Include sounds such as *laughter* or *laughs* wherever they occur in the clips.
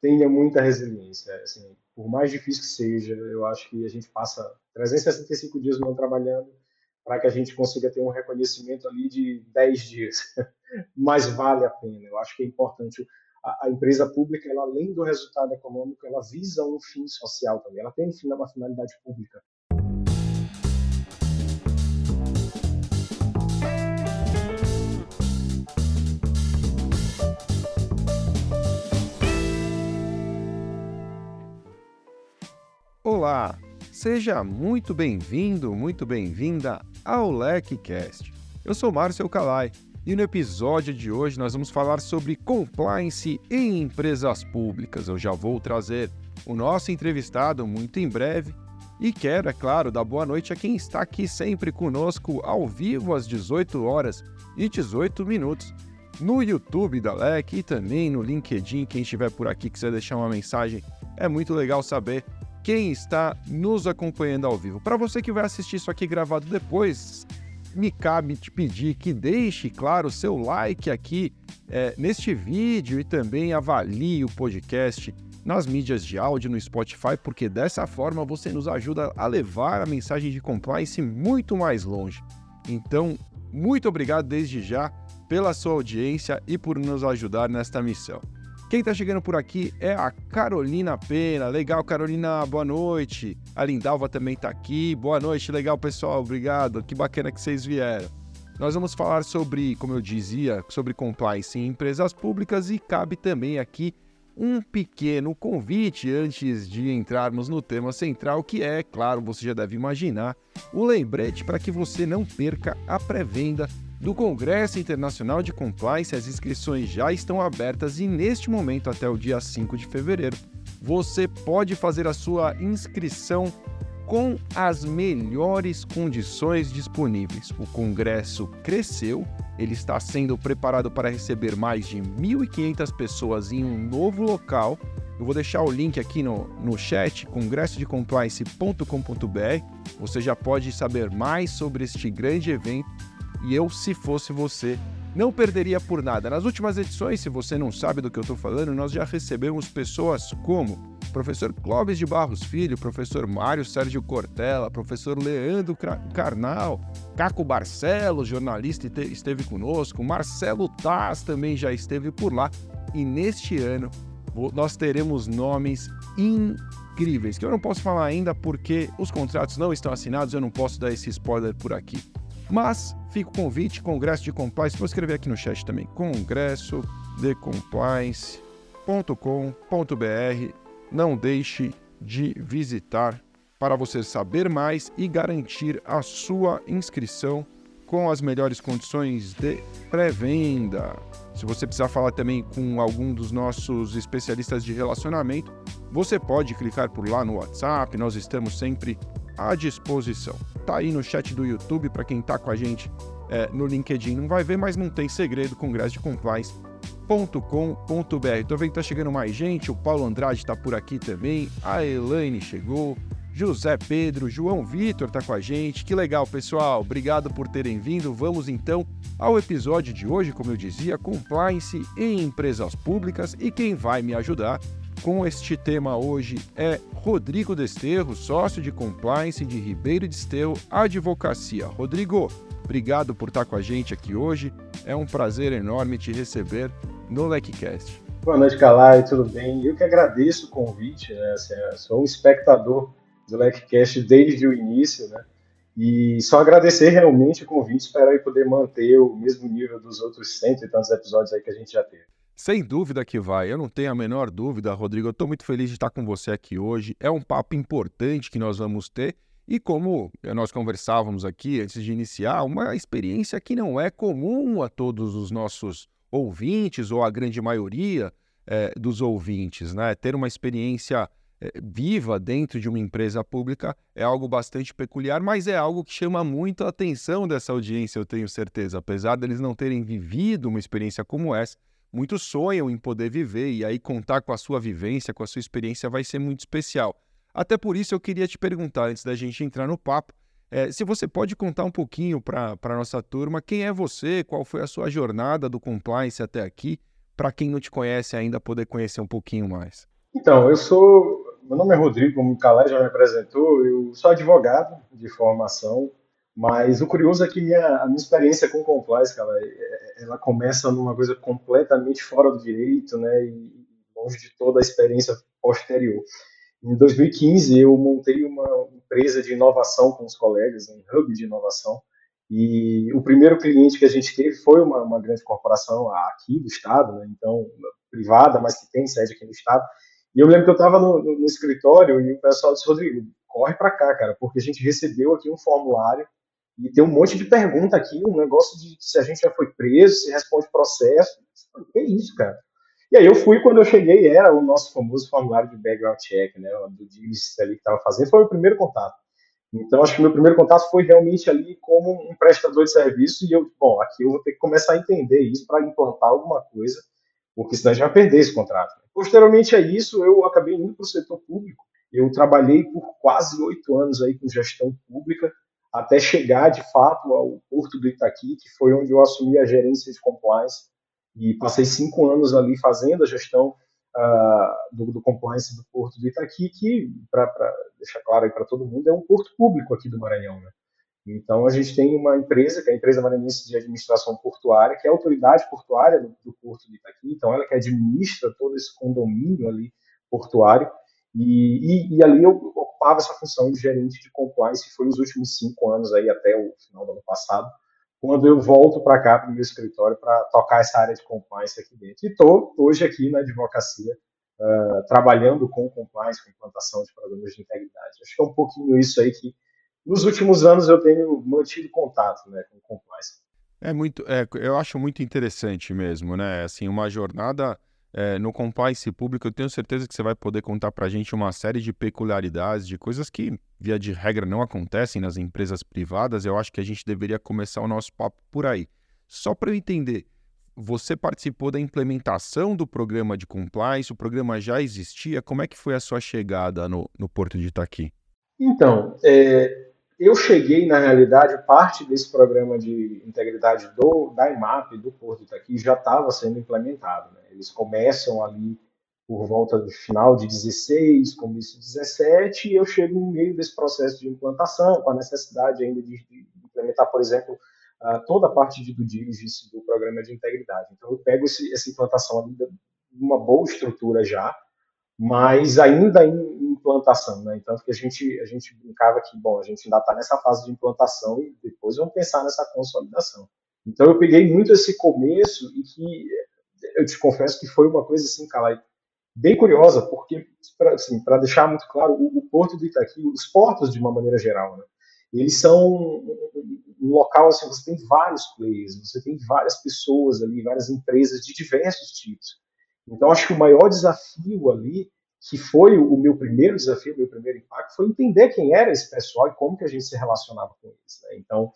tenha muita resiliência. Assim, por mais difícil que seja, eu acho que a gente passa 365 dias não trabalhando para que a gente consiga ter um reconhecimento ali de 10 dias. *laughs* Mas vale a pena. Eu acho que é importante. A, empresa pública, ela, além do resultado econômico, ela visa um fim social também. Ela tem uma finalidade pública. Olá, seja muito bem-vindo, muito bem-vinda ao LecCast. Eu sou Márcio Calai e no episódio de hoje nós vamos falar sobre compliance em empresas públicas. Eu já vou trazer o nosso entrevistado muito em breve e quero, é claro, dar boa noite a quem está aqui sempre conosco ao vivo às 18 horas e 18 minutos no YouTube da LEC e também no LinkedIn. Quem estiver por aqui quiser deixar uma mensagem, é muito legal saber quem está nos acompanhando ao vivo. Para você que vai assistir isso aqui gravado depois, me cabe te pedir que deixe, claro, seu like aqui é, neste vídeo e também avalie o podcast nas mídias de áudio no Spotify, porque dessa forma você nos ajuda a levar a mensagem de compliance muito mais longe. Então, muito obrigado desde já pela sua audiência e por nos ajudar nesta missão. Quem está chegando por aqui é a Carolina Pena. Legal, Carolina, boa noite. A Lindalva também está aqui. Boa noite, legal, pessoal. Obrigado. Que bacana que vocês vieram. Nós vamos falar sobre, como eu dizia, sobre compliance em empresas públicas e cabe também aqui um pequeno convite antes de entrarmos no tema central, que é, claro, você já deve imaginar, o lembrete para que você não perca a pré-venda do Congresso Internacional de Compliance, as inscrições já estão abertas e neste momento, até o dia 5 de fevereiro, você pode fazer a sua inscrição com as melhores condições disponíveis. O congresso cresceu, ele está sendo preparado para receber mais de 1.500 pessoas em um novo local. Eu vou deixar o link aqui no, no chat, congressodecompliance.com.br. Você já pode saber mais sobre este grande evento e eu, se fosse você, não perderia por nada. Nas últimas edições, se você não sabe do que eu estou falando, nós já recebemos pessoas como professor Clóvis de Barros Filho, professor Mário Sérgio Cortella, professor Leandro Carnal, Caco Barcelos, jornalista, esteve conosco, Marcelo Taz também já esteve por lá. E neste ano nós teremos nomes incríveis, que eu não posso falar ainda porque os contratos não estão assinados, eu não posso dar esse spoiler por aqui. Mas fica o convite, Congresso de Compliance, vou escrever aqui no chat também, congresso de compliance.com.br. Não deixe de visitar para você saber mais e garantir a sua inscrição com as melhores condições de pré-venda. Se você precisar falar também com algum dos nossos especialistas de relacionamento, você pode clicar por lá no WhatsApp, nós estamos sempre à disposição. Tá aí no chat do YouTube para quem tá com a gente é, no LinkedIn. Não vai ver, mas não tem segredo, congresso de compliance.com.br. Tô vendo que tá chegando mais gente, o Paulo Andrade tá por aqui também, a Elaine chegou, José Pedro, João Vitor tá com a gente. Que legal, pessoal. Obrigado por terem vindo. Vamos então ao episódio de hoje, como eu dizia, compliance em empresas públicas e quem vai me ajudar com este tema hoje é Rodrigo Desterro, sócio de compliance de Ribeiro Desterro Advocacia. Rodrigo, obrigado por estar com a gente aqui hoje. É um prazer enorme te receber no LecCast. Boa noite, Calai, tudo bem? Eu que agradeço o convite, né? Assim, sou um espectador do LecCast desde o início, né? E só agradecer realmente o convite, espero aí poder manter o mesmo nível dos outros cento e tantos episódios aí que a gente já teve. Sem dúvida que vai, eu não tenho a menor dúvida, Rodrigo. Eu estou muito feliz de estar com você aqui hoje. É um papo importante que nós vamos ter e, como nós conversávamos aqui antes de iniciar, uma experiência que não é comum a todos os nossos ouvintes ou a grande maioria é, dos ouvintes, né? Ter uma experiência é, viva dentro de uma empresa pública é algo bastante peculiar, mas é algo que chama muito a atenção dessa audiência, eu tenho certeza. Apesar deles não terem vivido uma experiência como essa, muitos sonham em poder viver e aí contar com a sua vivência, com a sua experiência vai ser muito especial. Até por isso eu queria te perguntar, antes da gente entrar no papo, é, se você pode contar um pouquinho para a nossa turma quem é você, qual foi a sua jornada do compliance até aqui, para quem não te conhece ainda poder conhecer um pouquinho mais. Então, eu sou. Meu nome é Rodrigo, como o Calé já me apresentou, eu sou advogado de formação, mas o curioso é que a minha experiência com compliance, cara, é, ela começa numa coisa completamente fora do direito, né, e longe de toda a experiência posterior. Em 2015, eu montei uma empresa de inovação com os colegas, um hub de inovação, e o primeiro cliente que a gente teve foi uma, uma grande corporação aqui do estado, né, então privada, mas que tem sede aqui no estado. E eu lembro que eu estava no, no, no, escritório e o pessoal disse, Rodrigo, corre para cá, cara, porque a gente recebeu aqui um formulário e tem um monte de pergunta aqui, um negócio de se a gente já foi preso, se responde processo. Que isso, cara? E aí eu fui, quando eu cheguei, era o nosso famoso formulário de background check, né, do Dilis ali que estava fazendo, foi o primeiro contato. Então, acho que o meu primeiro contato foi realmente ali como um prestador de serviço e eu, bom, aqui eu vou ter que começar a entender isso para implantar alguma coisa, porque senão a gente vai perder esse contrato. Posteriormente a isso, eu acabei indo para o setor público. Eu trabalhei por quase oito anos aí com gestão pública, até chegar de fato ao Porto do Itaqui, que foi onde eu assumi a gerência de compliance e passei cinco anos ali fazendo a gestão uh, do, do, compliance do Porto do Itaqui, que, para deixar claro aí para todo mundo, é um porto público aqui do Maranhão. Né? Então, a gente tem uma empresa, que é a Empresa Maranhense de Administração Portuária, que é a autoridade portuária do, do Porto do Itaqui, então ela que administra todo esse condomínio ali portuário, e, e, e, ali eu ocupava essa função de gerente de compliance, foi os últimos cinco anos aí até o final do ano passado, quando eu volto para cá, para o meu escritório, para tocar essa área de compliance aqui dentro. E estou hoje aqui na advocacia, uh, trabalhando com compliance, com implantação de programas de integridade. Acho que é um pouquinho isso aí que, nos últimos anos, eu tenho mantido contato né, com compliance. É muito, é, eu acho muito interessante mesmo, né? Assim, uma jornada é, no compliance público, eu tenho certeza que você vai poder contar para a gente uma série de peculiaridades, de coisas que, via de regra, não acontecem nas empresas privadas. Eu acho que a gente deveria começar o nosso papo por aí. Só para eu entender, você participou da implementação do programa de compliance, o programa já existia, como é que foi a sua chegada no, no Porto de Itaqui? Então, é, eu cheguei, na realidade, parte desse programa de integridade do, da IMAP, do Porto Itaqui, já estava sendo implementado. Né? Eles começam ali por volta do final de 16, começo de 17, e eu chego no meio desse processo de implantação, com a necessidade ainda de, de implementar, por exemplo, toda a parte de due diligence do programa de integridade. Então, eu pego esse, essa implantação ali de uma boa estrutura já, mas ainda em implantação, né? Então, que a gente a gente brincava que, bom, a gente ainda está nessa fase de implantação e depois vamos pensar nessa consolidação. Então, eu peguei muito esse começo e que eu te confesso que foi uma coisa assim, cara, bem curiosa, porque para assim, deixar muito claro, o, o, Porto do Itaqui, os portos de uma maneira geral, né? Eles são um local assim, você tem vários players, você tem várias pessoas ali, várias empresas de diversos tipos. Então, acho que o maior desafio ali, que foi o meu primeiro desafio, o meu primeiro impacto, foi entender quem era esse pessoal e como que a gente se relacionava com eles. Né? Então,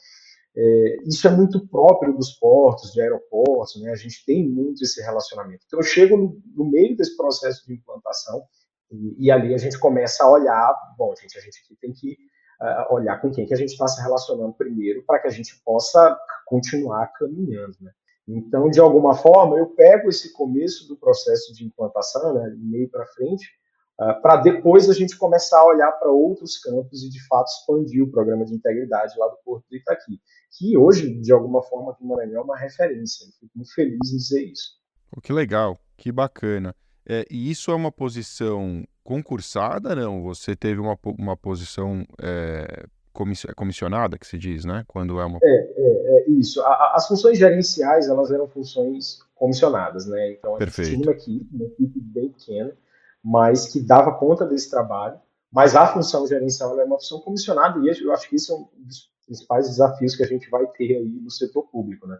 é, isso é muito próprio dos portos, de aeroportos, né? a gente tem muito esse relacionamento. Então, eu chego no, no meio desse processo de implantação e, e, ali a gente começa a olhar, bom, gente, a gente aqui tem que uh, olhar com quem que a gente está se relacionando primeiro para que a gente possa continuar caminhando, né? Então, de alguma forma, eu pego esse começo do processo de implantação, né, meio para frente, uh, para depois a gente começar a olhar para outros campos e, de fato, expandir o programa de integridade lá do Porto do Itaqui, que hoje, de alguma forma, aqui no Maranhão é uma referência. Eu fico muito feliz em dizer isso. Oh, que legal, que bacana. É, e isso é uma posição concursada, não? Você teve uma, uma posição é, comissionada, que se diz, né? Quando é uma... É, é isso. A, as funções gerenciais, elas eram funções comissionadas, né? Então, a Perfeito. gente tinha uma equipe, uma equipe bem pequena, mas que dava conta desse trabalho. Mas a função gerencial é uma função comissionada e eu acho que isso é um dos principais desafios que a gente vai ter aí no setor público, né?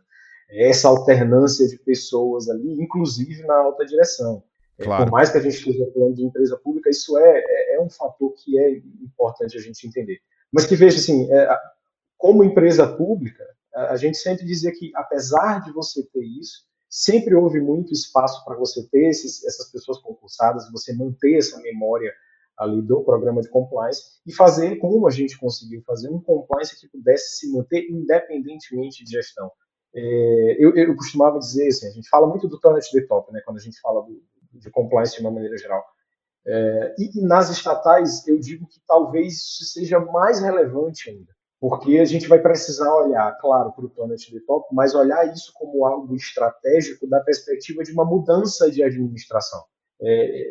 É essa alternância de pessoas ali, inclusive na alta direção. É, claro. por mais que a gente esteja falando de empresa pública, isso é, é, é, um fator que é importante a gente entender. Mas que veja assim, é, como empresa pública, a gente sempre dizia que, apesar de você ter isso, sempre houve muito espaço para você ter esses, essas pessoas concursadas, você manter essa memória ali do programa de compliance e fazer como a gente conseguiu fazer um compliance que pudesse se manter independentemente de gestão. É, eu, eu, costumava dizer assim, a gente fala muito do turn the top, né, quando a gente fala do, de compliance de uma maneira geral. É, e, e, nas estatais, eu digo que talvez isso seja mais relevante ainda, porque a gente vai precisar olhar, claro, para o the top, mas olhar isso como algo estratégico da perspectiva de uma mudança de administração. É,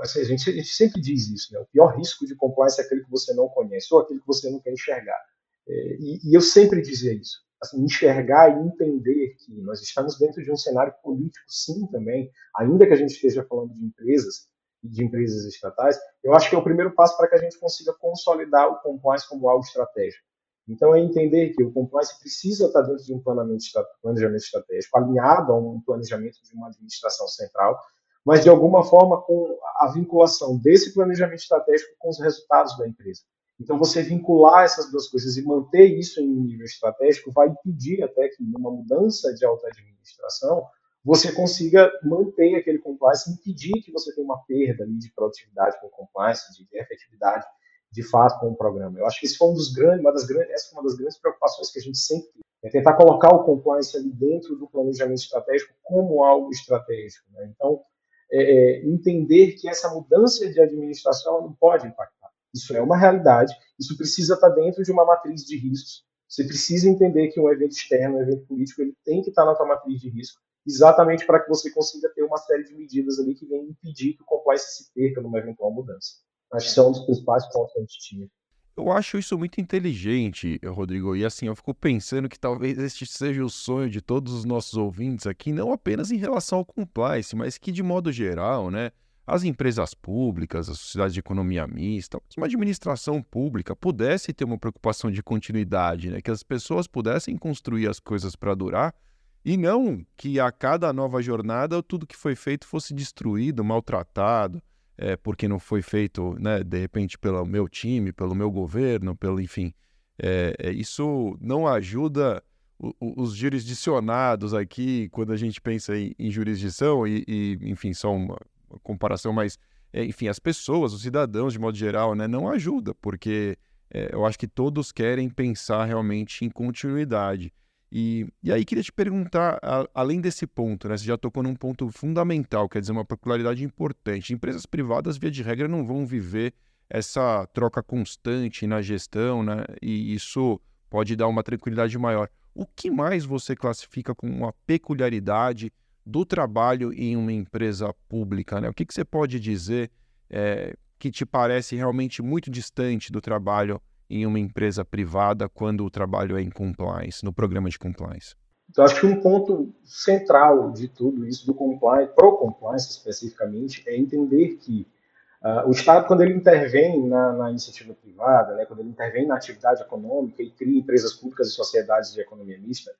assim, a, gente, a, gente, sempre diz isso, né? o pior risco de compliance é aquele que você não conhece ou aquele que você não quer enxergar. É, e, e eu sempre dizia isso assim, enxergar e entender que nós estamos dentro de um cenário político, sim, também, ainda que a gente esteja falando de empresas de empresas estatais, eu acho que é o primeiro passo para que a gente consiga consolidar o compliance como algo estratégico. Então, é entender que o compliance precisa estar dentro de um planejamento estratégico, alinhado a um planejamento de uma administração central, mas de alguma forma com a vinculação desse planejamento estratégico com os resultados da empresa. Então, você vincular essas duas coisas e manter isso em um nível estratégico vai impedir até que, numa mudança de alta administração, você consiga manter aquele compliance, impedir que você tenha uma perda de produtividade com o compliance, de efetividade, de fato, com o programa. Eu acho que esse foi um dos grandes, uma das grandes, essa foi uma das grandes preocupações que a gente sempre tem, é tentar colocar o compliance ali dentro do planejamento estratégico como algo estratégico. Né? Então, é, é, entender que essa mudança de administração não pode impactar isso é uma realidade, isso precisa estar dentro de uma matriz de riscos. Você precisa entender que um evento externo, um evento político, ele tem que estar na sua matriz de risco, exatamente para que você consiga ter uma série de medidas ali que venham impedir que o compliance se perca numa eventual mudança. Acho que são é um dos principais pontos que a gente tinha. Eu acho isso muito inteligente, Rodrigo. E assim, eu fico pensando que talvez este seja o sonho de todos os nossos ouvintes aqui, não apenas em relação ao compliance, mas que de modo geral, né? as empresas públicas, a sociedade de economia mista, uma administração pública pudesse ter uma preocupação de continuidade, né? que as pessoas pudessem construir as coisas para durar e não que a cada nova jornada tudo que foi feito fosse destruído, maltratado, é, porque não foi feito, né, de repente, pelo meu time, pelo meu governo, pelo enfim. É, isso não ajuda os jurisdicionados aqui, quando a gente pensa em, em jurisdição, e, e, enfim, só uma, comparação, mas, é, enfim, as pessoas, os cidadãos, de modo geral, né, não ajuda, porque é, eu acho que todos querem pensar realmente em continuidade. E, e aí queria te perguntar, a, além desse ponto, né, você já tocou num ponto fundamental, quer dizer, uma peculiaridade importante. Empresas privadas, via de regra, não vão viver essa troca constante na gestão, né, e isso pode dar uma tranquilidade maior. O que mais você classifica como uma peculiaridade do trabalho em uma empresa pública. Né? O que, que você pode dizer é, que te parece realmente muito distante do trabalho em uma empresa privada quando o trabalho é em compliance, no programa de compliance? Então, acho que um ponto central de tudo isso, do compliance, pro compliance especificamente, é entender que uh, o Estado, quando ele intervém na, na iniciativa privada, né, quando ele intervém na atividade econômica e cria empresas públicas e sociedades de economia mista,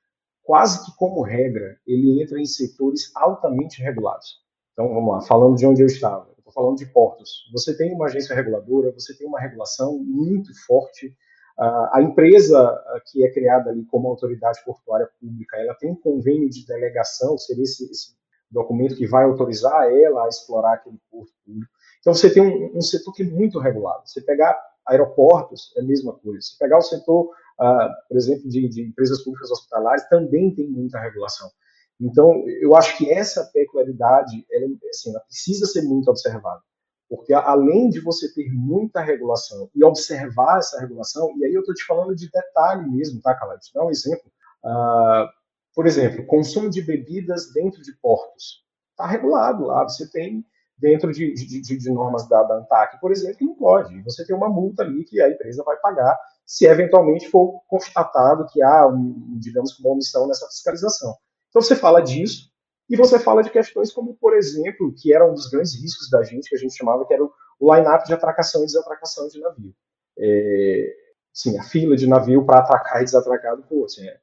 quase que como regra, ele entra em setores altamente regulados. Então, vamos lá, falando de onde eu estava. Falando de portos. Você tem uma agência reguladora, você tem uma regulação muito forte. A empresa que é criada ali como autoridade portuária pública, ela tem um convênio de delegação, seria esse, esse documento que vai autorizar ela a explorar aquele porto público. Então, você tem um, um setor que é muito regulado. Você pegar aeroportos, é a mesma coisa. Se pegar o setor uh, por exemplo, de, de, empresas públicas hospitalares, também tem muita regulação. Então, eu acho que essa peculiaridade, ela, assim, ela precisa ser muito observada. Porque além de você ter muita regulação e observar essa regulação, e aí eu estou te falando de detalhe mesmo, tá, Caleb? Dar um exemplo. Uh, por exemplo, consumo de bebidas dentro de portos. Está regulado lá, você tem dentro de, de, de, de normas da, da ANTAC, por exemplo, que não pode. Você tem uma multa ali que a empresa vai pagar se eventualmente for constatado que há, um, digamos, uma omissão nessa fiscalização. Então você fala disso e você fala de questões como, por exemplo, que era um dos grandes riscos da gente, que a gente chamava que era o line-up de atracação e desatracação de navio. É, sim, a fila de navio para atracar e desatracar do porto. Assim, é.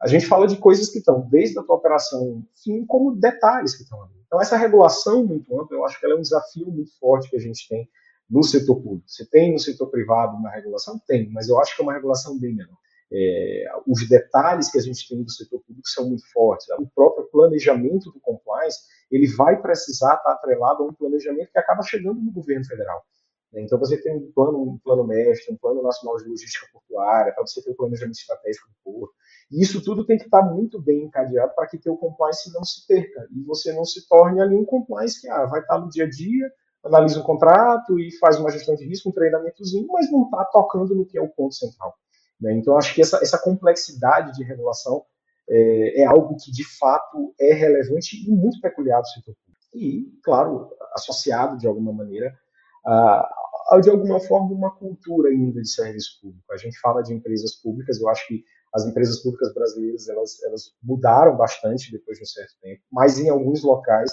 A gente fala de coisas que estão desde a tua operação fim, como detalhes que estão ali. Então, essa regulação muito ampla, eu acho que ela é um desafio muito forte que a gente tem no setor público. Você tem no setor privado uma regulação? Tem, mas eu acho que é uma regulação bem menor. É, os detalhes que a gente tem do setor público são muito fortes. O próprio planejamento do compliance ele vai precisar estar atrelado a um planejamento que acaba chegando no governo federal. Né? Então, você tem um plano, um plano mestre, um plano nacional de logística portuária, para você ter o um planejamento estratégico do porto. E isso tudo tem que estar muito bem encadeado para que teu compliance não se perca e você não se torne ali um compliance que ah, vai estar no dia a dia, analisa um contrato e faz uma gestão de risco, um treinamentozinho, mas não está tocando no que é o ponto central. Né? Então, acho que essa, essa complexidade de regulação é, é, algo que, de fato, é relevante e muito peculiar do setor público. E, claro, associado, de alguma maneira, a, a, de alguma forma, uma cultura ainda de serviço público. A gente fala de empresas públicas, eu acho que as empresas públicas brasileiras elas, elas mudaram bastante depois de um certo tempo, mas em alguns locais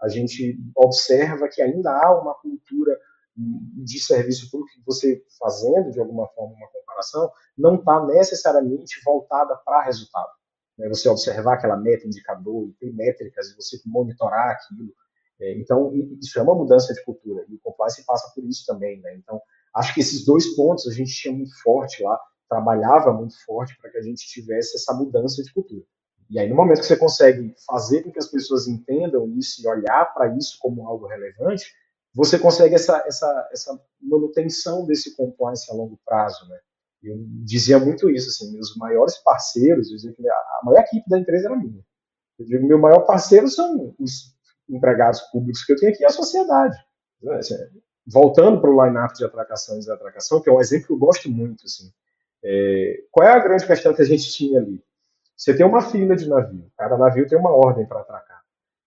a gente observa que ainda há uma cultura de serviço público que você fazendo de alguma forma uma comparação não está necessariamente voltada para resultado. Né? Você observar aquela meta, indicador, e ter métricas, e você monitorar aquilo. É, então, isso é uma mudança de cultura, e o compliance passa por isso também. Né? Então, acho que esses dois pontos a gente tinha muito forte lá, trabalhava muito forte para que a gente tivesse essa mudança de cultura. E aí, no momento que você consegue fazer com que as pessoas entendam isso e olhar para isso como algo relevante, você consegue essa, essa, essa manutenção desse compliance a longo prazo, né? Eu dizia muito isso, assim, meus maiores parceiros, eu dizia que a maior equipe da empresa era minha. Eu digo, meu maior parceiro são os empregados públicos que eu tenho aqui e a sociedade. Assim, voltando para o line-up de atracação e desatracação, que é um exemplo que eu gosto muito, assim, é, qual é a grande questão que a gente tinha ali? Você tem uma fila de navio, cada navio tem uma ordem para atracar.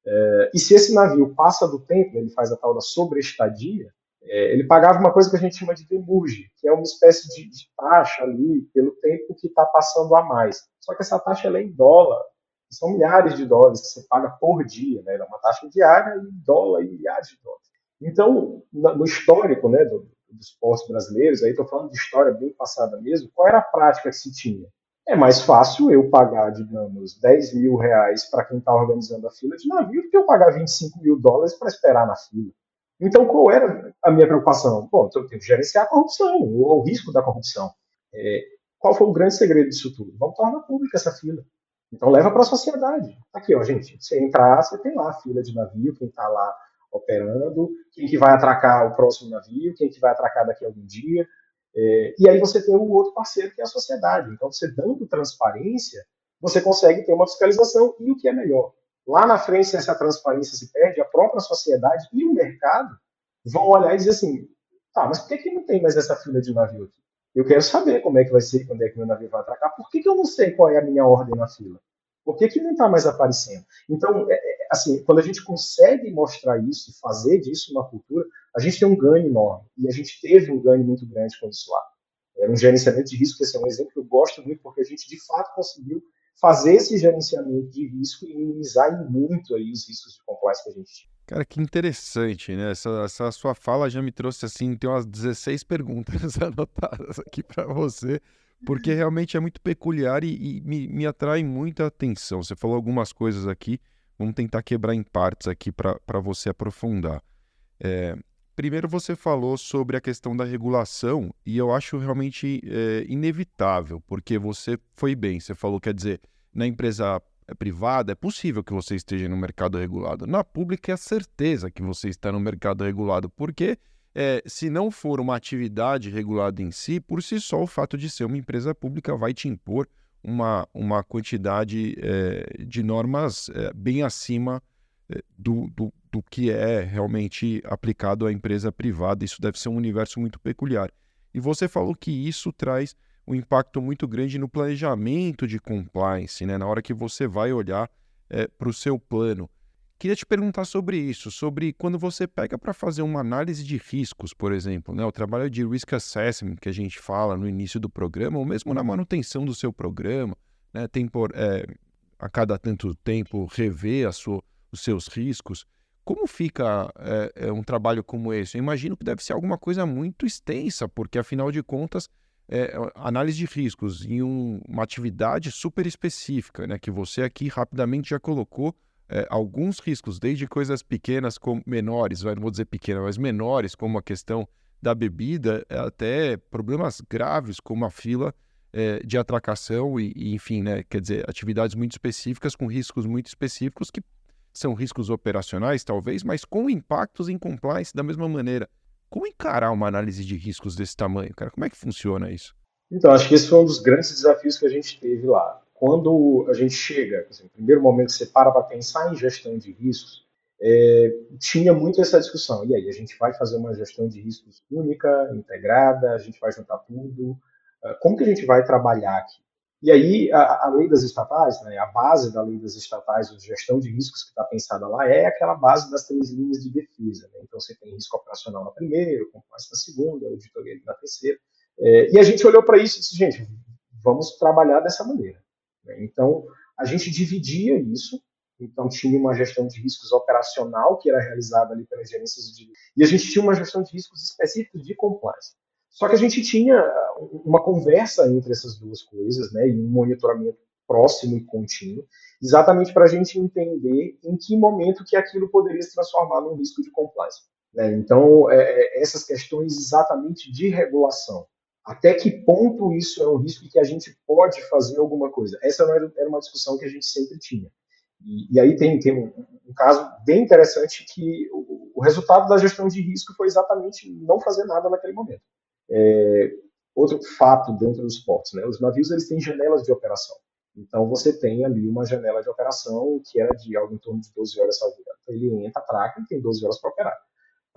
É, e se esse navio passa do tempo, ele faz a tal da sobreestadia, é, ele pagava uma coisa que a gente chama de demurge, que é uma espécie de, de taxa ali pelo tempo que está passando a mais. Só que essa taxa é em dólar. São milhares de dólares que você paga por dia, né? É uma taxa diária em dólar e milhares de dólares. Então, no histórico né, do, dos portos brasileiros, aí estou falando de história bem passada mesmo, qual era a prática que se tinha? É mais fácil eu pagar, digamos, 10 mil reais para quem está organizando a fila de navio do que eu pagar 25 mil dólares para esperar na fila. Então, qual era a minha preocupação? Bom, eu tenho que gerenciar a corrupção, ou o risco da corrupção. É, qual foi o grande segredo disso tudo? Vamos tornar pública essa fila. Então, leva para a sociedade. Aqui, ó, gente, você entrar, você tem lá a fila de navio, quem está lá operando, quem que vai atracar o próximo navio, quem que vai atracar daqui a algum dia. É, e aí você tem o outro parceiro, que é a sociedade. Então, você dando transparência, você consegue ter uma fiscalização e o que é melhor, Lá na frente, se essa transparência se perde, a própria sociedade e o mercado vão olhar e dizer assim: tá, mas por que, que não tem mais essa fila de navio aqui? Eu quero saber como é que vai ser, quando é que meu navio vai atracar. Por que, que eu não sei qual é a minha ordem na fila? Por que, que não está mais aparecendo? Então, é, é, assim, quando a gente consegue mostrar isso e fazer disso uma cultura, a gente tem um ganho enorme. E a gente teve um ganho muito grande com isso lá. Era um gerenciamento de risco, esse é um exemplo que eu gosto muito, porque a gente, de fato, conseguiu fazer esse gerenciamento de risco e minimizar muito aí os riscos de compliance que a gente tinha. Cara, que interessante, né? Essa, essa, sua fala já me trouxe assim, tem umas 16 perguntas *laughs* anotadas aqui para você, porque realmente é muito peculiar e, e me, me, atrai muita atenção. Você falou algumas coisas aqui, vamos tentar quebrar em partes aqui para você aprofundar. É, primeiro, você falou sobre a questão da regulação e eu acho realmente é, inevitável, porque você foi bem, você falou, quer dizer, na empresa é privada, é possível que você esteja no mercado regulado. Na pública, é a certeza que você está no mercado regulado, porque é, se não for uma atividade regulada em si, por si só, o fato de ser uma empresa pública vai te impor uma, uma quantidade é, de normas é, bem acima é, do, do, do que é realmente aplicado à empresa privada. Isso deve ser um universo muito peculiar. E você falou que isso traz um impacto muito grande no planejamento de compliance, né? na hora que você vai olhar é, eh, para o seu plano. Queria te perguntar sobre isso, sobre quando você pega para fazer uma análise de riscos, por exemplo, né? o trabalho de risk assessment que a gente fala no início do programa, ou mesmo na manutenção do seu programa, né? tem por, é, a cada tanto tempo rever sua, os seus riscos. Como fica é, um trabalho como esse? Eu imagino que deve ser alguma coisa muito extensa, porque afinal de contas é, análise de riscos em um, uma atividade super específica, né, que você aqui rapidamente já colocou é, alguns riscos, desde coisas pequenas como menores, não vou dizer pequenas, mas menores, como a questão da bebida, até problemas graves como a fila é, de atracação e, e, enfim, né, quer dizer, atividades muito específicas com riscos muito específicos que são riscos operacionais, talvez, mas com impactos em compliance da mesma maneira. Como encarar uma análise de riscos desse tamanho, cara? Como é que funciona isso? Então, acho que esse foi um dos grandes desafios que a gente teve lá. Quando a gente chega, no primeiro momento que você para para pensar em gestão de riscos, é, tinha muito essa discussão. E aí, a gente vai fazer uma gestão de riscos única, integrada, a gente vai juntar tudo. Ah, como que a gente vai trabalhar aqui? E aí, a, a, lei das estatais, né, a base da lei das estatais de gestão de riscos que está pensada lá é aquela base das três linhas de defesa. Né? Então, você tem risco operacional na primeira, compliance na segunda, auditoria na terceira. É, e a gente olhou para isso e disse, gente, vamos trabalhar dessa maneira. Né? Então, a gente dividia isso. Então, tinha uma gestão de riscos operacional que era realizada ali pelas gerências de... E a gente tinha uma gestão de riscos específicos de compliance. Só que a gente tinha uma conversa entre essas duas coisas, né, e um monitoramento próximo e contínuo, exatamente para a gente entender em que momento que aquilo poderia se transformar num risco de compliance. Né? Então, é, é essas questões exatamente de regulação, até que ponto isso é um risco que a gente pode fazer alguma coisa? Essa era uma discussão que a gente sempre tinha. E, e aí tem, tem um, um, caso bem interessante que o, o resultado da gestão de risco foi exatamente não fazer nada naquele momento. É, outro fato dentro dos portos, né? Os navios eles têm janelas de operação. Então você tem ali uma janela de operação que era de algo em torno de 12 horas. Então, ele entra, atraca e tem 12 horas para operar.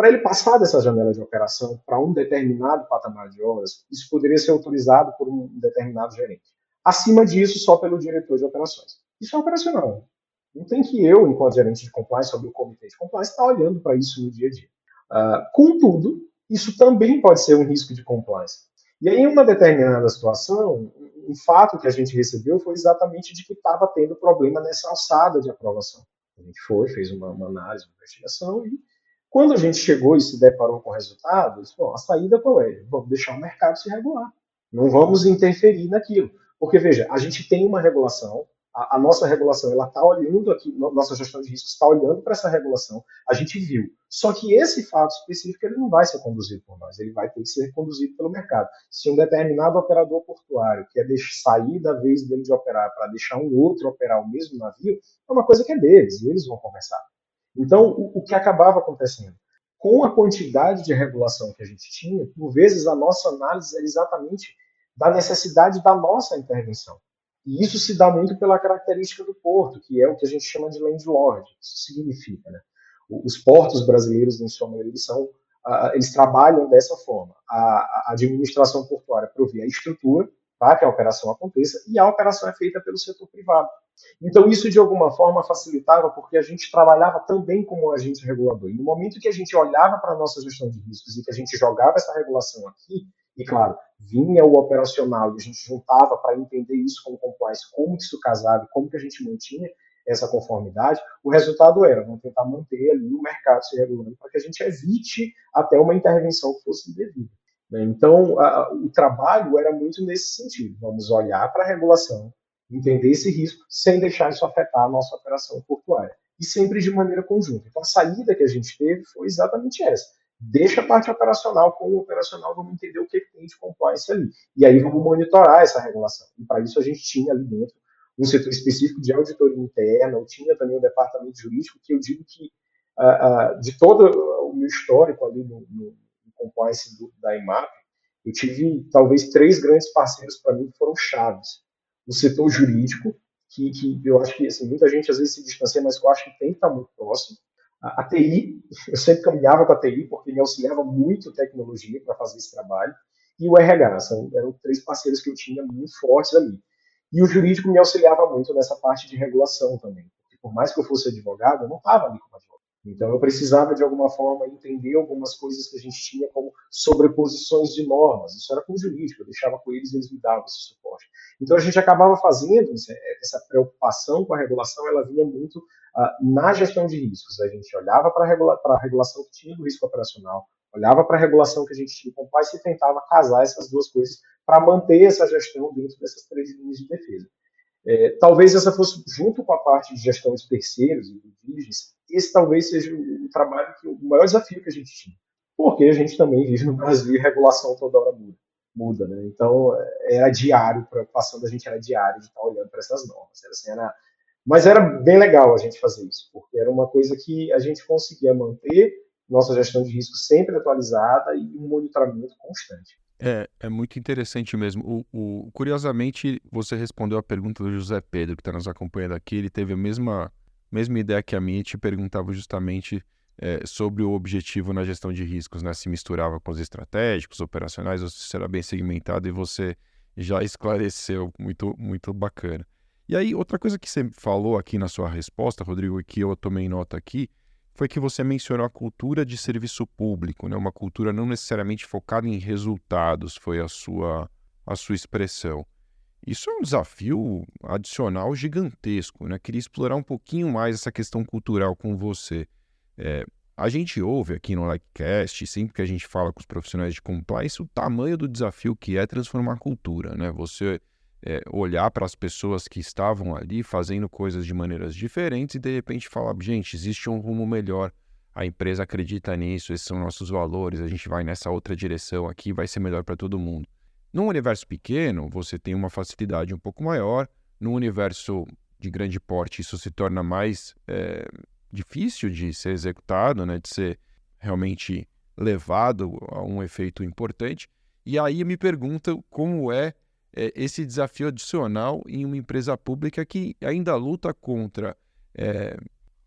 Para ele passar dessa janela de operação para um determinado patamar de horas, isso poderia ser autorizado por um determinado gerente. Acima disso, só pelo diretor de operações. Isso é operacional. Não tem que eu, enquanto gerente de compliance, ou o comitê de compliance, estar tá olhando para isso no dia a dia. Uh, contudo, isso também pode ser um risco de compliance. E aí, em uma determinada situação, um fato que a gente recebeu foi exatamente de que estava tendo problema nessa alçada de aprovação. A gente foi, fez uma, uma análise, uma investigação, e quando a gente chegou e se deparou com resultados, bom, a saída qual é? Vamos deixar o mercado se regular. Não vamos interferir naquilo. Porque, veja, a gente tem uma regulação, a, a nossa regulação ela está olhando aqui, nossa gestão de riscos está olhando para essa regulação, a gente viu. Só que esse fato específico ele não vai ser conduzido por nós, ele vai ter que ser conduzido pelo mercado. Se um determinado operador portuário quer sair da vez dele de operar para deixar um outro operar o mesmo navio, é uma coisa que é deles, e eles vão conversar. Então, o, o que acabava acontecendo? Com a quantidade de regulação que a gente tinha, por vezes a nossa análise era exatamente da necessidade da nossa intervenção. E isso se dá muito pela característica do porto, que é o que a gente chama de landlord. Isso significa, né? Os portos brasileiros, em sua maioria, eles, são, eles trabalham dessa forma. A administração portuária provê a estrutura para que a operação aconteça e a operação é feita pelo setor privado. Então, isso de alguma forma facilitava porque a gente trabalhava também como agente regulador. E no momento que a gente olhava para a nossa gestão de riscos e que a gente jogava essa regulação aqui, e claro, vinha o operacional e a gente juntava para entender isso como compliance, como que isso casava, como que a gente mantinha essa conformidade, o resultado era, vamos tentar manter ali o mercado se regulando para que a gente evite até uma intervenção que fosse indevida. Né? Então, a, o trabalho era muito nesse sentido, vamos olhar para a regulação, entender esse risco, sem deixar isso afetar a nossa operação portuária. E sempre de maneira conjunta. Então, a saída que a gente teve foi exatamente essa deixa a parte operacional com o operacional, vamos entender o que, tem de compliance ali. E aí vamos monitorar essa regulação. E para isso a gente tinha ali dentro um setor específico de auditoria interna, eu tinha também o departamento jurídico, que eu digo que uh, uh, de todo o meu histórico ali no, no compliance do, da IMAP, eu tive talvez três grandes parceiros para mim que foram chaves. O setor jurídico, que, que eu acho que assim, muita gente às vezes se distancia, mas eu acho que tem que estar muito próximo. A, TI, eu sempre caminhava com a TI, porque me auxiliava muito tecnologia para fazer esse trabalho, e o RH, são, eram três parceiros que eu tinha muito fortes ali. E o jurídico me auxiliava muito nessa parte de regulação também, porque por mais que eu fosse advogado, eu não estava ali como advogado. Então eu precisava de alguma forma entender algumas coisas que a gente tinha como sobreposições de normas. Isso era com o jurídico, eu deixava com eles e eles me davam esse suporte. Então a gente acabava fazendo essa preocupação com a regulação, ela vinha muito uh, na gestão de riscos. A gente olhava para a regula regulação que tinha do risco operacional, olhava para a regulação que a gente tinha com o e tentava casar essas duas coisas para manter essa gestão dentro dessas três linhas de defesa. É, talvez essa fosse, junto com a parte de gestão de terceiros e de diligence, esse talvez seja o, trabalho, que, o maior desafio que a gente tinha. Porque a gente também vive no Brasil e regulação toda hora muda. muda né? Então, é, era diário, a preocupação da gente era diário de estar olhando para essas normas. Era, assim, era, mas era bem legal a gente fazer isso, porque era uma coisa que a gente conseguia manter nossa gestão de risco sempre atualizada e um monitoramento constante. É, é muito interessante mesmo. O, o, curiosamente, você respondeu a pergunta do José Pedro, que está nos acompanhando aqui. Ele teve a mesma, mesma ideia que a minha e te perguntava justamente é, sobre o objetivo na gestão de riscos, né? Se misturava com os estratégicos, operacionais, ou se será bem segmentado, e você já esclareceu. Muito, muito bacana. E aí, outra coisa que você falou aqui na sua resposta, Rodrigo, e que eu tomei nota aqui, foi que você mencionou a cultura de serviço público, né? uma cultura não necessariamente focada em resultados, foi a sua, a sua expressão. Isso é um desafio adicional gigantesco. Né? Queria explorar um pouquinho mais essa questão cultural com você. É, a gente ouve aqui no Likecast, sempre que a gente fala com os profissionais de compliance, o tamanho do desafio que é transformar a cultura. Né? Você é, olhar para as pessoas que estavam ali fazendo coisas de maneiras diferentes e de repente falar: gente, existe um rumo melhor, a empresa acredita nisso, esses são nossos valores, a gente vai nessa outra direção aqui, vai ser melhor para todo mundo. Num universo pequeno, você tem uma facilidade um pouco maior, num universo de grande porte, isso se torna mais é, difícil de ser executado, né, de ser realmente levado a um efeito importante. E aí me pergunta como é é, esse desafio adicional em uma empresa pública que ainda luta contra é,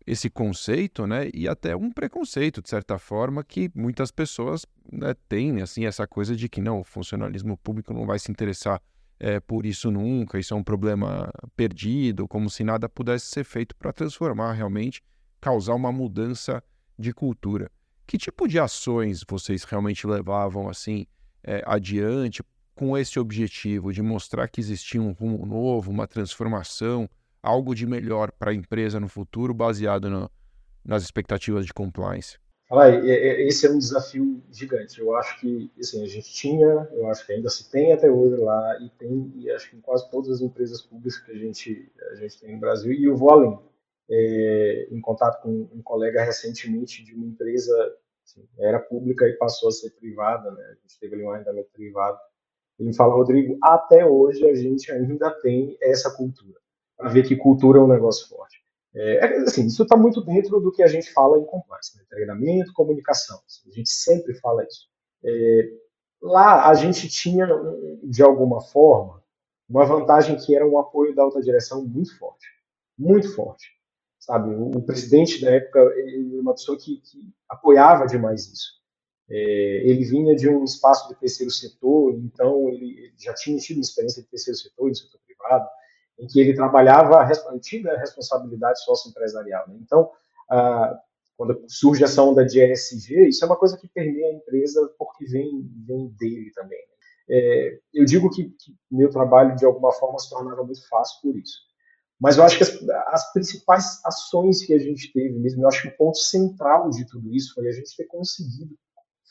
esse conceito, né? E até um preconceito, de certa forma, que muitas pessoas né, têm, assim, essa coisa de que não, o funcionalismo público não vai se interessar é, por isso nunca, isso é um problema perdido, como se nada pudesse ser feito para transformar realmente, causar uma mudança de cultura. Que tipo de ações vocês realmente levavam assim é, adiante com esse objetivo de mostrar que existia um rumo novo, uma transformação, algo de melhor para a empresa no futuro, baseado no, nas expectativas de compliance? Ah, esse é um desafio gigante. Eu acho que assim, a gente tinha, eu acho que ainda se tem até hoje lá, e tem, e acho que em quase todas as empresas públicas que a gente, a gente tem no Brasil, e eu vou além. É, em contato com um colega recentemente de uma empresa, assim, era pública e passou a ser privada, né? a gente teve ali um arrendamento privado, ele fala, Rodrigo, até hoje a gente ainda tem essa cultura, para ver que cultura é um negócio forte. É, é assim, isso está muito dentro do que a gente fala em compliance, né? treinamento, comunicação. Assim, a gente sempre fala isso. É, lá a gente tinha, de alguma forma, uma vantagem que era um apoio da alta direção muito forte, muito forte. Sabe, o, o presidente da época, ele era uma pessoa que, que apoiava demais isso. É, ele vinha de um espaço de terceiro setor, então ele, já tinha tido experiência de terceiro setor, de setor privado, em que ele trabalhava a antiga responsabilidade socioempresarial. Né? Então, quando surge essa onda de ESG, isso é uma coisa que permeia a empresa porque vem, vem dele também. Né? É, eu digo que, que, meu trabalho, de alguma forma, se tornava muito fácil por isso. Mas eu acho que as, as, principais ações que a gente teve mesmo, eu acho que o ponto central de tudo isso foi a gente ter conseguido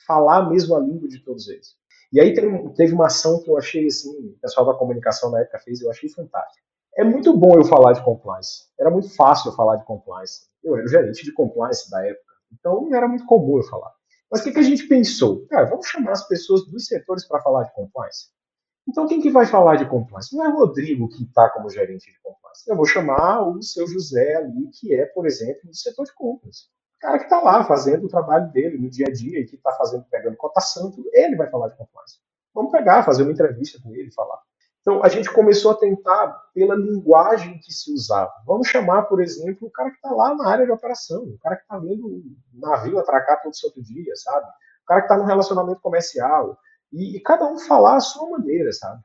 falar a mesma língua de todos eles. E aí teve uma ação que eu achei assim, o pessoal da comunicação na época fez, eu achei fantástico. É muito bom eu falar de compliance. Era muito fácil eu falar de compliance. Eu era o gerente de compliance da época, então não era muito comum eu falar. Mas o que, que a gente pensou? Cara, vamos chamar as pessoas dos setores para falar de compliance. Então quem que vai falar de compliance? Não é o Rodrigo que está como gerente de compliance. Eu vou chamar o seu José ali, que é, por exemplo, do setor de compliance cara que está lá fazendo o trabalho dele no dia a dia e que está fazendo, pegando cotação, ele vai falar de compliance. Vamos pegar, fazer uma entrevista com ele falar. Então, a gente começou a tentar pela linguagem que se usava. Vamos chamar, por exemplo, o cara que está lá na área de operação, o cara que está vendo o navio atracar todo santo dia, sabe? O cara que está no relacionamento comercial. E, e, cada um falar a sua maneira, sabe?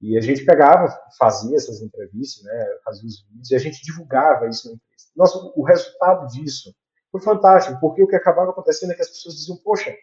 E a gente pegava, fazia essas entrevistas, né, fazia os vídeos, e a gente divulgava isso na empresa. Nossa, o resultado disso foi fantástico, porque o que acabava acontecendo é que as pessoas diziam, poxa,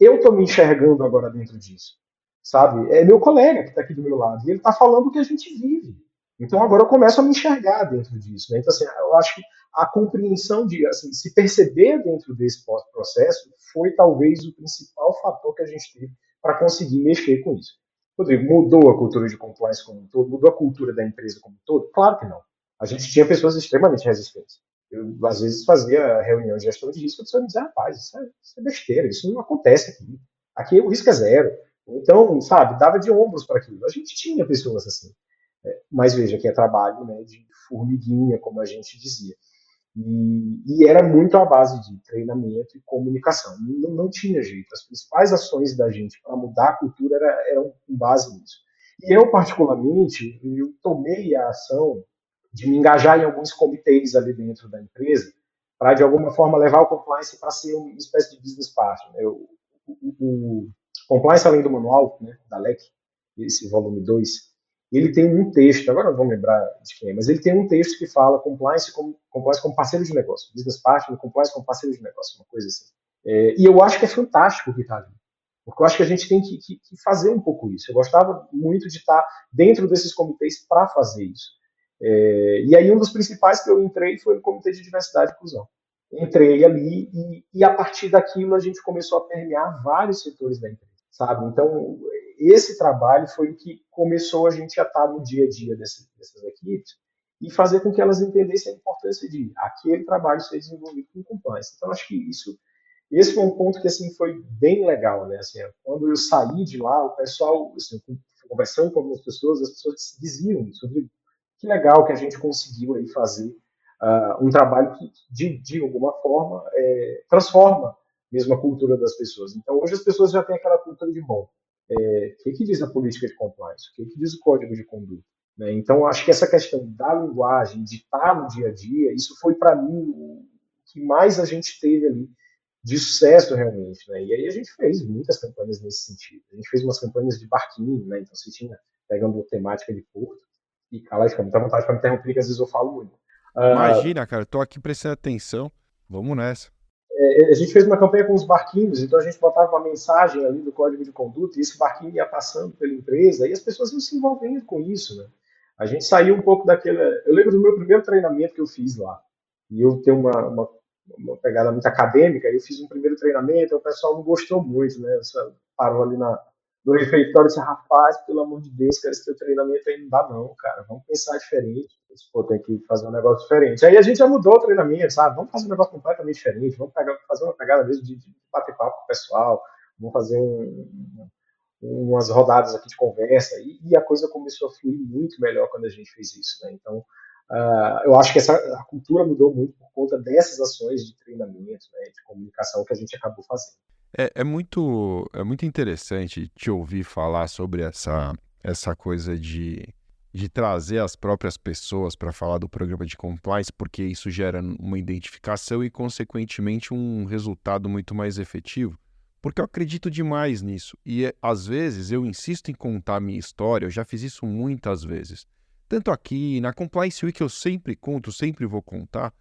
eu estou me enxergando agora dentro disso, sabe? É meu colega que está aqui do meu lado, e ele está falando o que a gente vive. Então agora eu começo a me enxergar dentro disso. Né? Então, assim, eu acho que a compreensão de assim, se perceber dentro desse processo foi talvez o principal fator que a gente teve para conseguir mexer com isso. Rodrigo, mudou a cultura de compliance como um todo? Mudou a cultura da empresa como um todo? Claro que não. A gente tinha pessoas extremamente resistentes. Eu, às vezes, fazia reunião de gestão de risco, a pessoa me dizia, rapaz, isso é, isso é besteira, isso não acontece aqui. Aqui o risco é zero. Então, sabe, dava de ombros para aquilo. A gente tinha pessoas assim. É, mas veja que é trabalho né, de formiguinha, como a gente dizia. E, e, era muito à base de treinamento e comunicação. Não, não tinha jeito. As principais ações da gente para mudar a cultura era, eram com base nisso. E eu, particularmente, eu tomei a ação de me engajar em alguns comitês ali dentro da empresa para, de alguma forma, levar o compliance para ser uma espécie de business partner. Eu, o, o, Compliance Além do Manual, né, da LEC, esse volume 2, ele tem um texto, agora não vou lembrar de quem é, mas ele tem um texto que fala compliance como, compliance como parceiro de negócio, business partner, compliance como parceiro de negócio, uma coisa assim. É, e eu acho que é fantástico o que está ali. Porque eu acho que a gente tem que, que, que, fazer um pouco isso. Eu gostava muito de estar dentro desses comitês para fazer isso. É, e aí um dos principais que eu entrei foi no Comitê de Diversidade e Inclusão. Entrei ali e, e a partir daquilo a gente começou a permear vários setores da empresa, sabe? Então esse trabalho foi o que começou a gente a estar no dia a dia dessas, dessas equipes e fazer com que elas entendessem a importância de aquele trabalho ser desenvolvido com compliance. Então, acho que isso, esse foi um ponto que assim foi bem legal, né? Assim, quando eu saí de lá, o pessoal, assim, conversando com algumas pessoas, as pessoas diziam sobre que legal que a gente conseguiu aí fazer uh, um trabalho que, de, de alguma forma, é, transforma mesmo a cultura das pessoas. Então, hoje as pessoas já têm aquela cultura de bom é, o que, que, diz a política de compliance, o que, que diz o código de conduta. Né? Então, acho que essa questão da linguagem, de estar no dia a dia, isso foi para mim o que mais a gente teve ali de sucesso realmente. Né? E aí a gente fez muitas campanhas nesse sentido. A gente fez umas campanhas de barquinho, né? então você tinha, pegando a temática de porto, e cala, fica muita vontade para me interromper, que às vezes eu falo muito. Uh, Imagina, cara, eu tô aqui prestando atenção, vamos nessa é, a gente fez uma campanha com os barquinhos, então a gente botava uma mensagem ali do código de conduta e esse barquinho ia passando pela empresa e as pessoas iam se envolvendo com isso, né? A gente saiu um pouco daquele. Eu lembro do meu primeiro treinamento que eu fiz lá. E eu tenho uma, uma, uma pegada muito acadêmica, eu fiz um primeiro treinamento, o pessoal não gostou muito, né? Parou ali na, no refeitório e disse, rapaz, pelo amor de Deus, cara, esse teu treinamento aí não dá não, cara, vamos pensar diferente, pô, tem que fazer um negócio diferente. Aí a gente já mudou o treinamento, sabe, vamos fazer um negócio completamente diferente, vamos pegar, fazer uma pegada mesmo de, de bater papo com o pessoal, vamos fazer um, umas rodadas aqui de conversa, e, e, a coisa começou a fluir muito melhor quando a gente fez isso, né, então... Uh, eu acho que essa, a cultura mudou muito por conta dessas ações de treinamento, né, de comunicação que a gente acabou fazendo. É, é, muito, é muito interessante te ouvir falar sobre essa, essa coisa de, de trazer as próprias pessoas para falar do programa de compliance, porque isso gera uma identificação e, consequentemente, um resultado muito mais efetivo. Porque eu acredito demais nisso. E, é, às vezes, eu insisto em contar a minha história, eu já fiz isso muitas vezes. Tanto aqui, na Compliance Week, eu sempre conto, sempre vou contar,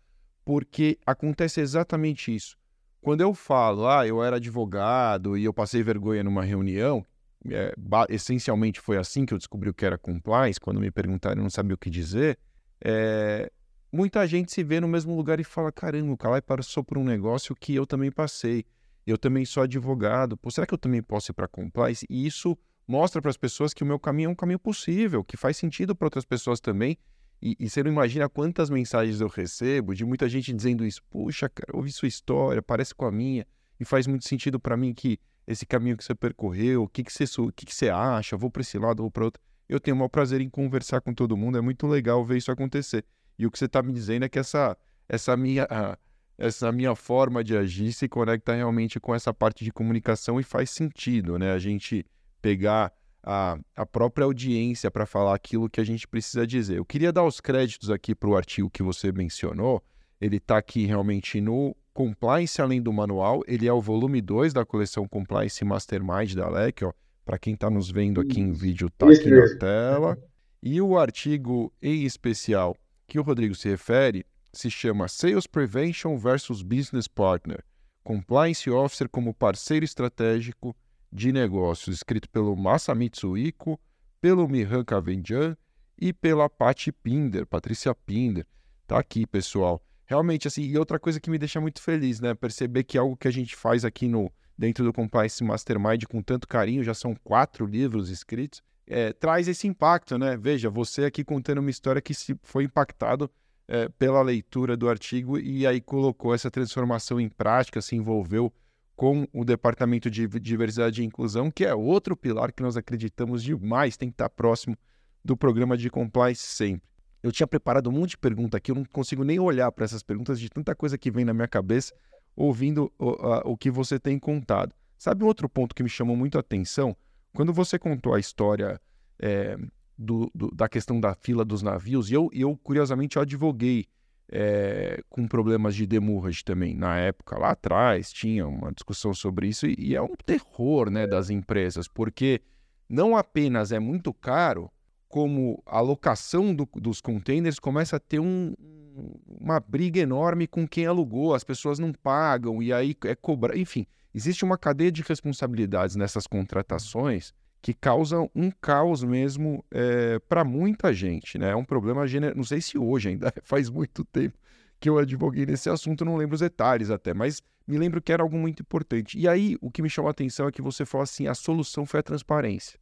porque acontece exatamente isso quando eu falo, ah, eu era advogado e eu passei vergonha numa reunião, é, essencialmente foi assim que eu descobri o que era compliance. Quando me perguntaram, eu não sabia o que dizer. É, muita gente se vê no mesmo lugar e fala: caramba, o Calai passou por um negócio que eu também passei. Eu também sou advogado. Pô, será que eu também posso ir para compliance? E isso mostra para as pessoas que o meu caminho é um caminho possível, que faz sentido para outras pessoas também e, e, você não imagina quantas mensagens eu recebo de muita gente dizendo isso. Puxa, cara, ouvi sua história, parece com a minha, e faz muito sentido para mim que esse caminho que você percorreu, o que, que, você, que, que você acha, vou para esse lado, vou para outro. Eu tenho o maior prazer em conversar com todo mundo, é muito legal ver isso acontecer. E o que você está me dizendo é que essa, essa, minha, essa minha forma de agir se conecta realmente com essa parte de comunicação e faz sentido, né? A gente pegar a, a própria audiência para falar aquilo que a gente precisa dizer. Eu queria dar os créditos aqui para o artigo que você mencionou. Ele está aqui realmente no Compliance Além do Manual. Ele é o volume 2 da coleção Compliance Mastermind da LEC. Para quem está nos vendo aqui em vídeo, está aqui na tela. E o artigo em especial que o Rodrigo se refere se chama Sales Prevention versus Business Partner. Compliance Officer como parceiro estratégico de negócios, escrito pelo Masamitsu Iko, pelo Mihan Kavenjan e pela Patti Pinder, Patrícia Pinder. Tá aqui, pessoal. Realmente, assim, e outra coisa que me deixa muito feliz, né? Perceber que algo que a gente faz aqui no dentro do Compliance Mastermind com tanto carinho, já são quatro livros escritos, é, traz esse impacto, né? Veja, você aqui contando uma história que se foi impactado é, pela leitura do artigo e aí colocou essa transformação em prática, se envolveu com o Departamento de Diversidade e Inclusão, que é outro pilar que nós acreditamos demais, tem que estar próximo do programa de compliance sempre. Eu tinha preparado um monte de pergunta aqui, eu não consigo nem olhar para essas perguntas de tanta coisa que vem na minha cabeça ouvindo o, a, o que você tem contado. Sabe um outro ponto que me chamou muito a atenção? Quando você contou a história é, do, do, da questão da fila dos navios, e eu, eu curiosamente, eu advoguei é, com problemas de demurrage também. Na época, lá atrás, tinha uma discussão sobre isso, e, e é um terror né, das empresas, porque não apenas é muito caro, como a locação do, dos containers começa a ter um, uma briga enorme com quem alugou, as pessoas não pagam, e aí é cobrar. Enfim, existe uma cadeia de responsabilidades nessas contratações que causam um caos mesmo é, para muita gente. Né? É um problema, não sei se hoje ainda, *laughs* faz muito tempo que eu advoguei nesse assunto, não lembro os detalhes até, mas me lembro que era algo muito importante. E aí, o que me chamou a atenção é que você falou assim: a solução foi a transparência.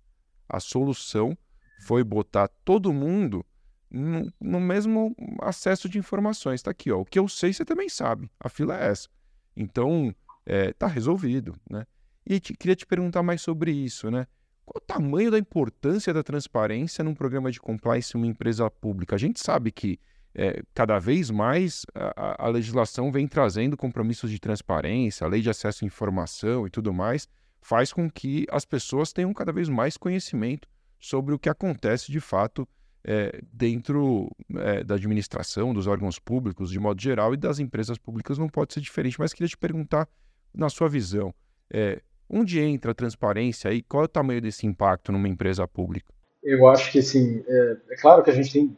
A solução foi botar todo mundo no, no mesmo acesso de informações. Está aqui, ó. O que eu sei, você também sabe. A fila é essa. Então, está é, resolvido, né? E te, queria te perguntar mais sobre isso, né? Qual o tamanho da importância da transparência num programa de compliance em uma empresa pública? A gente sabe que é, cada vez mais a, a, legislação vem trazendo compromissos de transparência, a lei de acesso à informação e tudo mais, faz com que as pessoas tenham cada vez mais conhecimento sobre o que acontece de fato é, dentro é, da administração, dos órgãos públicos de modo geral e das empresas públicas não pode ser diferente. Mas queria te perguntar, na sua visão, é, onde entra a transparência e qual é o tamanho desse impacto numa empresa pública? Eu acho que, assim, é, é claro que a gente tem,